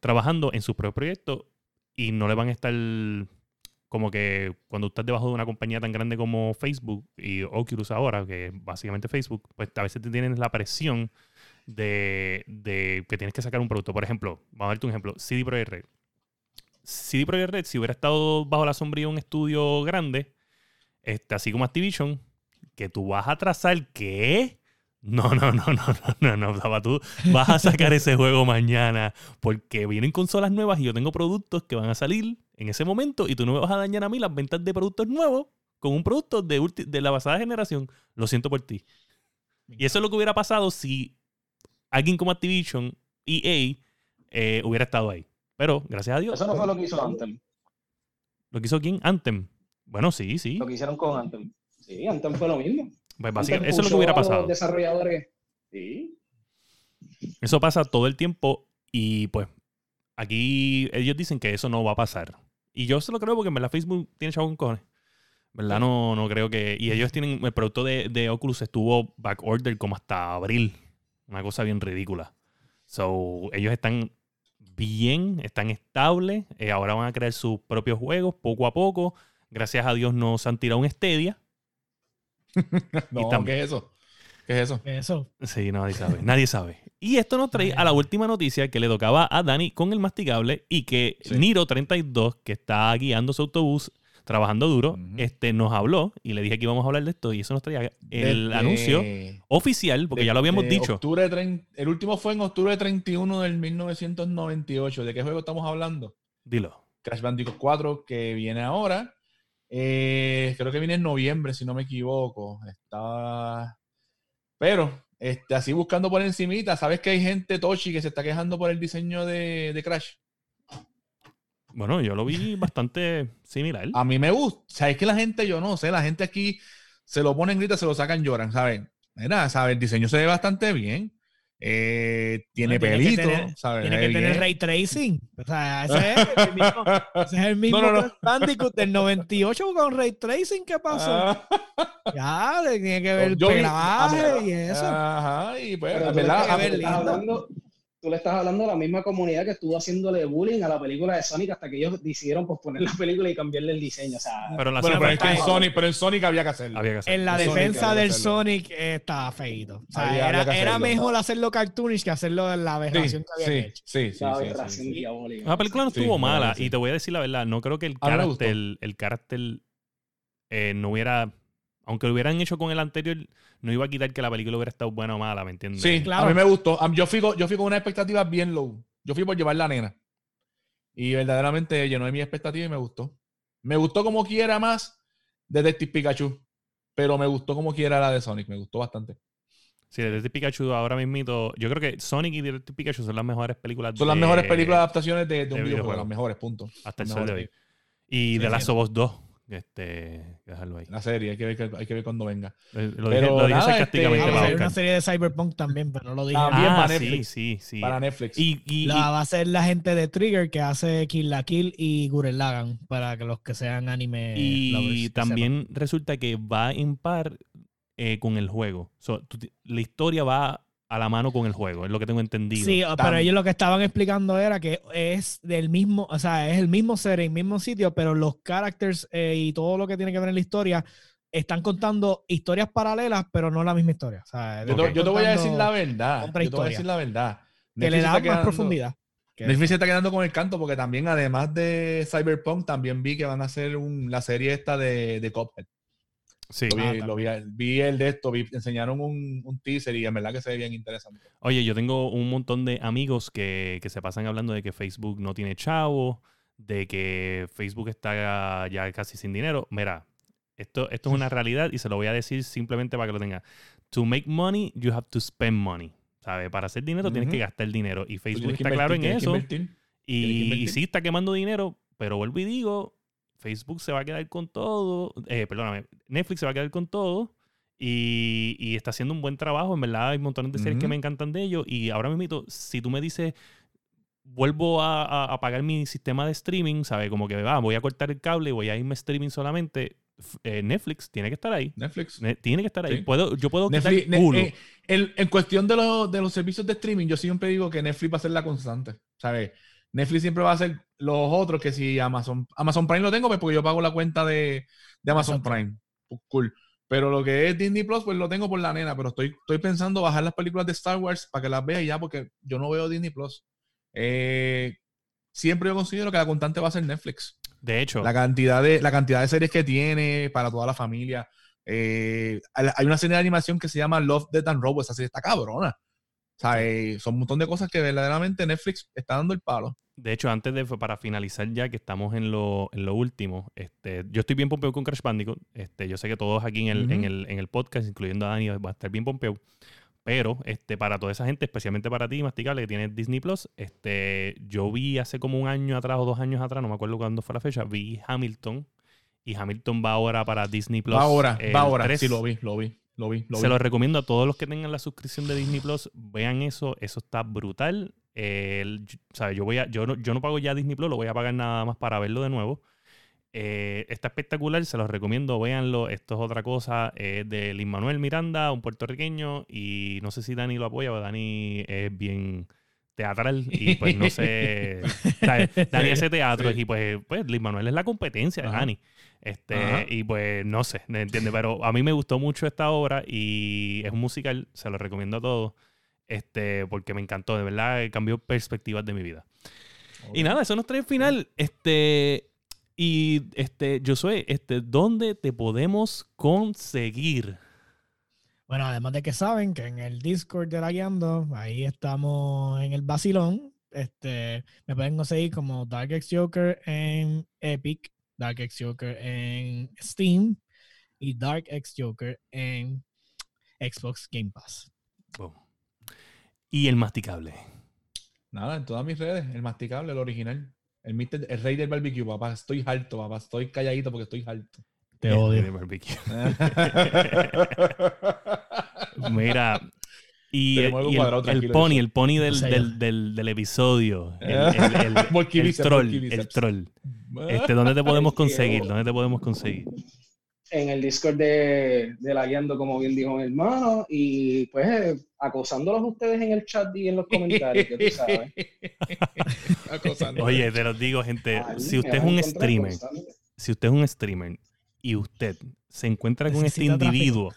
trabajando en sus propios proyectos y no le van a estar como que cuando estás debajo de una compañía tan grande como Facebook y Oculus ahora, que es básicamente Facebook, pues a veces te tienes la presión de, de que tienes que sacar un producto. Por ejemplo, vamos a darte un ejemplo, CD Projekt Red. CD Projekt Red, si hubiera estado bajo la sombría de un estudio grande, este, así como Activision, que tú vas a trazar, ¿qué? No, no, no, no, no, no, no, Zapa, tú vas a sacar ese juego mañana porque vienen consolas nuevas y yo tengo productos que van a salir en ese momento y tú no me vas a dañar a mí las ventas de productos nuevos con un producto de, ulti- de la pasada generación. Lo siento por ti. Y eso es lo que hubiera pasado si alguien como Activision, EA, eh, hubiera estado ahí. Pero, gracias a Dios, Eso no fue lo que hizo Anthem. ¿lo que hizo quién? Anthem. Bueno, sí, sí. Lo que hicieron con Anthem. Sí, Anthem fue lo mismo. Pues básicamente, eso es lo que hubiera los pasado. desarrolladores. Sí. Eso pasa todo el tiempo y pues aquí ellos dicen que eso no va a pasar. Y yo se lo creo porque en verdad Facebook tiene chavo con cojones. ¿Verdad? No, no creo que... Y ellos tienen... El producto de, de Oculus estuvo backorder como hasta abril. Una cosa bien ridícula. So, ellos están bien, están estables. eh, ahora van a crear sus propios juegos poco a poco. Gracias a Dios nos han tirado un Stadia. No, tam- ¿qué es eso? ¿Qué es eso? Eso. Sí, nadie sabe. Nadie sabe. Y esto nos trae a la última noticia que le tocaba a Dani con el masticable y que Sí. Niro32, que está guiando su autobús, trabajando duro, este, nos habló y le dije que íbamos a hablar de esto y eso nos traía el Desde- anuncio oficial, porque ya lo habíamos dicho. octubre el último fue en octubre 31 del 1998. ¿De qué juego estamos hablando? Dilo. Crash Bandicoot 4, que viene ahora. Eh, creo que viene en noviembre, si no me equivoco. Está. Pero, este, así buscando por encimita, ¿sabes que hay gente Tochi que se está quejando por el diseño de, de Crash? Bueno, yo lo vi bastante similar. A mí me gusta. ¿Sabes que la gente, yo no sé, la gente aquí se lo ponen grita, se lo sacan, lloran, ¿saben? Mira, ¿sabes? El diseño se ve bastante bien. Eh, tiene que pelito, tener- ¿sabes? Tiene que tener ray tracing. O sea, ese es el mismo, ese es el mismo No, no, no. Bandicoot del 98 con ray tracing. ¿Qué pasó? Ah, Ya, le tiene que ver el pelaje y eso. Ajá, y pues, Pero verdad, ver, hablando, tú le estás hablando a la misma comunidad que estuvo haciéndole bullying a la película de Sonic hasta que ellos decidieron posponer la película y cambiarle el diseño. O sea, Pero en la bueno, escena pero es que en Sonic, pero en Sonic había que hacerlo. había que hacerlo. En la defensa había del. Sonic eh, estaba feito. O sea, Había- era, había mejor hacerlo cartoonish que hacerlo en la Sí, aberración que habían sí, hecho. sí, sí, la sí, aberración sí, sí. diabólica. La película no Sí, estuvo mala sí. y te voy a decir la verdad, no creo que el carácter, el carácter eh, no hubiera, Aunque lo hubieran hecho con el anterior, no iba a quitar que la película hubiera estado buena o mala, ¿me entiendes? Sí, Claro. a mí me gustó. Yo fui, con- yo fui con una expectativa bien low. Yo fui por llevar la nena. Y verdaderamente llenó de mi expectativa y me gustó. Me gustó como quiera más Detective Pikachu. Pero me gustó como quiera la de Sonic. Me gustó bastante. Sí, Detective Pikachu ahora mismito. Yo creo que Sonic y Detective Pikachu son las mejores películas Son las mejores películas de adaptaciones de, de un de videojuego. videojuego. Las mejores, punto. hasta el sol de hoy. Y Sí, de las sí. of Us 2. Este, dejarlo ahí. La serie, hay que ver, que- hay que ver cuando venga. Eh, Lo Pero dije, lo dije nada, sarcásticamente este, Ah, a una serie de Cyberpunk también, pero no lo dije. También Ah, para Netflix. sí, sí. Para Netflix. Y, y- La va a ser la gente de Trigger que hace Kill la Kill y Gurren Lagann para que los que sean anime y- lovers, y que también resulta que va en par eh, con el juego. So, la historia va a la mano con el juego, es lo que tengo entendido. Sí, pero Tam- ellos lo que estaban explicando era que es del mismo, o sea, es el mismo setting, mismo sitio, pero los characters eh, y todo lo que tiene que ver en la historia están contando historias paralelas, pero no la misma historia. O sea, yo, te, están yo te voy a decir la verdad. otra Yo te voy a decir la verdad. Que le da más quedando- profundidad. Netflix se está quedando con el canto porque también, además de Cyberpunk, también vi que van a hacer un- la serie esta de, de Cuphead. Sí. Lo vi, Ah, lo vi, vi el de esto, vi- enseñaron un, un teaser y en verdad que se ve bien interesante. Oye, yo tengo un montón de amigos que, que se pasan hablando de que Facebook no tiene chavo, de que Facebook está ya casi sin dinero. Mira, esto, esto es una realidad y se lo voy a decir simplemente para que lo tenga. To make money, you have to spend money. ¿Sabes? Para hacer dinero tienes que gastar dinero. Y Tú Facebook está claro en eso. invertir. Y, sí está quemando dinero, pero vuelvo y digo, Facebook se va a quedar con todo, eh, perdóname, Netflix se va a quedar con todo y, y está haciendo un buen trabajo, en verdad hay montones de series que me encantan de ellos y ahora mismo, si tú me dices, vuelvo a, a- a pagar mi sistema de streaming, ¿sabes? Como que va, voy a cortar el cable y voy a irme a streaming solamente, eh, Netflix tiene que estar ahí. Netflix. Ne- Tiene que estar ahí. Sí. Puedo, yo puedo Netflix, ne- Hulu. eh, el- en cuestión de, los- de los servicios de streaming, yo siempre digo que Netflix va a ser la constante. ¿Sabes? Netflix siempre va a ser los otros que si Amazon, Amazon Prime lo tengo, pues porque yo pago la cuenta de, de Amazon Exacto. Prime. Pues, cool. Pero lo que es Disney Plus, pues lo tengo por la nena. Pero estoy, estoy pensando bajar las películas de Star Wars para que las vea ya, porque yo no veo Disney Plus. Eh, siempre yo considero que la constante va a ser Netflix. de hecho, La cantidad de, la cantidad de series que tiene para toda la familia. Eh, hay hay una serie de animación que se llama Love, Death and Robots. Esa serie está cabrona. O sea, eh, son un montón de cosas que verdaderamente Netflix está dando el palo. De hecho, antes de para finalizar ya que estamos en lo, en lo último, este, yo estoy bien pompeo con Crash Bandicoot. Este, yo sé que todos aquí en el, en el, en el podcast, incluyendo a Dani, va a estar bien pompeo. Pero este, para toda esa gente, especialmente para ti, Masticable, que tienes Disney Plus, este, yo vi hace como un año atrás o dos años atrás, no me acuerdo cuándo fue la fecha, vi Hamilton. Y Hamilton va ahora para Disney Plus. va ahora, va ahora. 3. Sí, lo vi, lo vi, lo vi. Lo Se vi. lo recomiendo a todos los que tengan la suscripción de Disney Plus. Vean eso, eso está brutal. Eh, el- yo, voy a, yo, no, yo no pago ya Disney Plus, lo voy a pagar nada más para verlo de nuevo. Eh, está espectacular, se los recomiendo, véanlo. Esto es otra cosa. Es de Lin Manuel Miranda, un puertorriqueño. Y no sé si Dani lo apoya, pero Dani es bien teatral y pues no sé. Dani hace teatro Sí. y pues, pues Lin Manuel es la competencia de. Dani. Este, Ajá. y pues no sé, ¿me entiendes? Pero a mí me gustó mucho esta obra y es un musical, se lo recomiendo a todos. Este, porque me encantó, de verdad, cambió perspectivas de mi vida. Y nada, eso nos trae el final. Este, y este, Josué, este, ¿dónde te podemos conseguir? Bueno, además de que saben que en el Discord de la Guiando, ahí estamos en el vacilón. Este, me pueden conseguir como Dark X Joker en Epic, Dark X Joker en Steam y Dark X Joker en Xbox Game Pass. Boom. Y el masticable. Nada, en todas mis redes, el masticable, el original. El, mister- el rey del barbecue, papá. Estoy harto, papá. Estoy calladito porque estoy harto. Te El odio. barbecue. Mira, y, algo y cuadrado, el, el pony, el pony del, No sé, del, del- del episodio. El, el- el- el troll. El troll. Este, ¿Dónde te podemos conseguir? ¿Dónde te podemos conseguir? en el Discord de, de la Guiando, como bien dijo mi hermano, y pues eh, acosándolos a ustedes en el chat y en los comentarios, que tú sabes. Oye, te los digo, gente. Ahí Si usted es un streamer, si usted es un streamer y usted se encuentra con este tráfico. individuo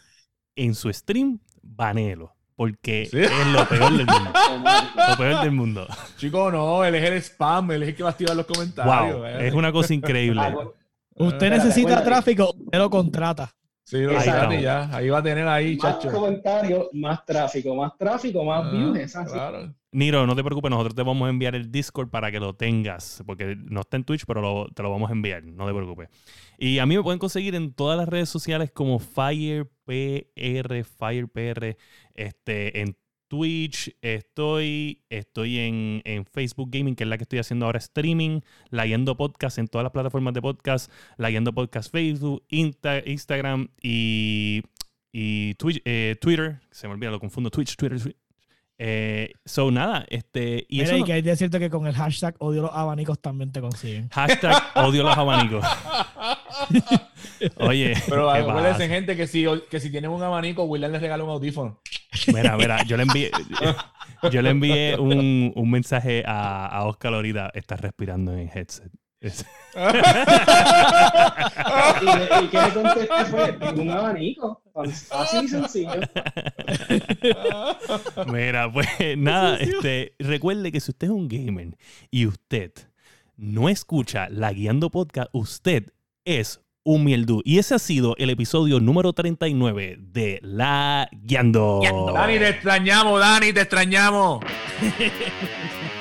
en su stream, banelo. Porque Sí. es lo peor del mundo. Lo peor del mundo. Chico, no, él es el spam, él es el que va a activar los comentarios. Wow. eh. Es una cosa increíble. Ah, Usted Espérate, necesita tráfico, usted lo contrata. Sí, lo sabe ya. Ahí va a tener ahí, Más chacho. comentarios, más tráfico, más tráfico, más Ah, views. Es así. claro. Niro, no te preocupes, nosotros te vamos a enviar el Discord para que lo tengas, porque no está en Twitch, pero te lo vamos a enviar, no te preocupes. Y a mí me pueden conseguir en todas las redes sociales como FirePR, FirePR, este, en Twitch, estoy, estoy en, en Facebook Gaming, que es la que estoy haciendo ahora streaming, la Yendo Podcast en todas las plataformas de podcast, la Yendo Podcast Facebook, Insta- Instagram y, y Twitch- eh, Twitter, se me olvida, lo confundo, Twitch, Twitter, Twi- eh, so nada, este, y Mira, eso y no- que hay que decirte que con el hashtag odio los abanicos también te consiguen. hashtag odio los abanicos. Oye, Pero ¿qué acuérdense, gente, que si, que si tienen un abanico, William les regala un audífono. Mira, mira, yo le envié, yo le envié un, un mensaje a, a Oscar ahorita, estás respirando en el headset. Y, le- y que le contesté fue un abanico. Así y sencillo. Mira, pues nada, este, recuerde que si usted es un gamer y usted no escucha la Guiando Podcast, usted es un mieldú. Y ese ha sido el episodio número 39 de La Guiando. Dani, te extrañamos, Dani, te extrañamos.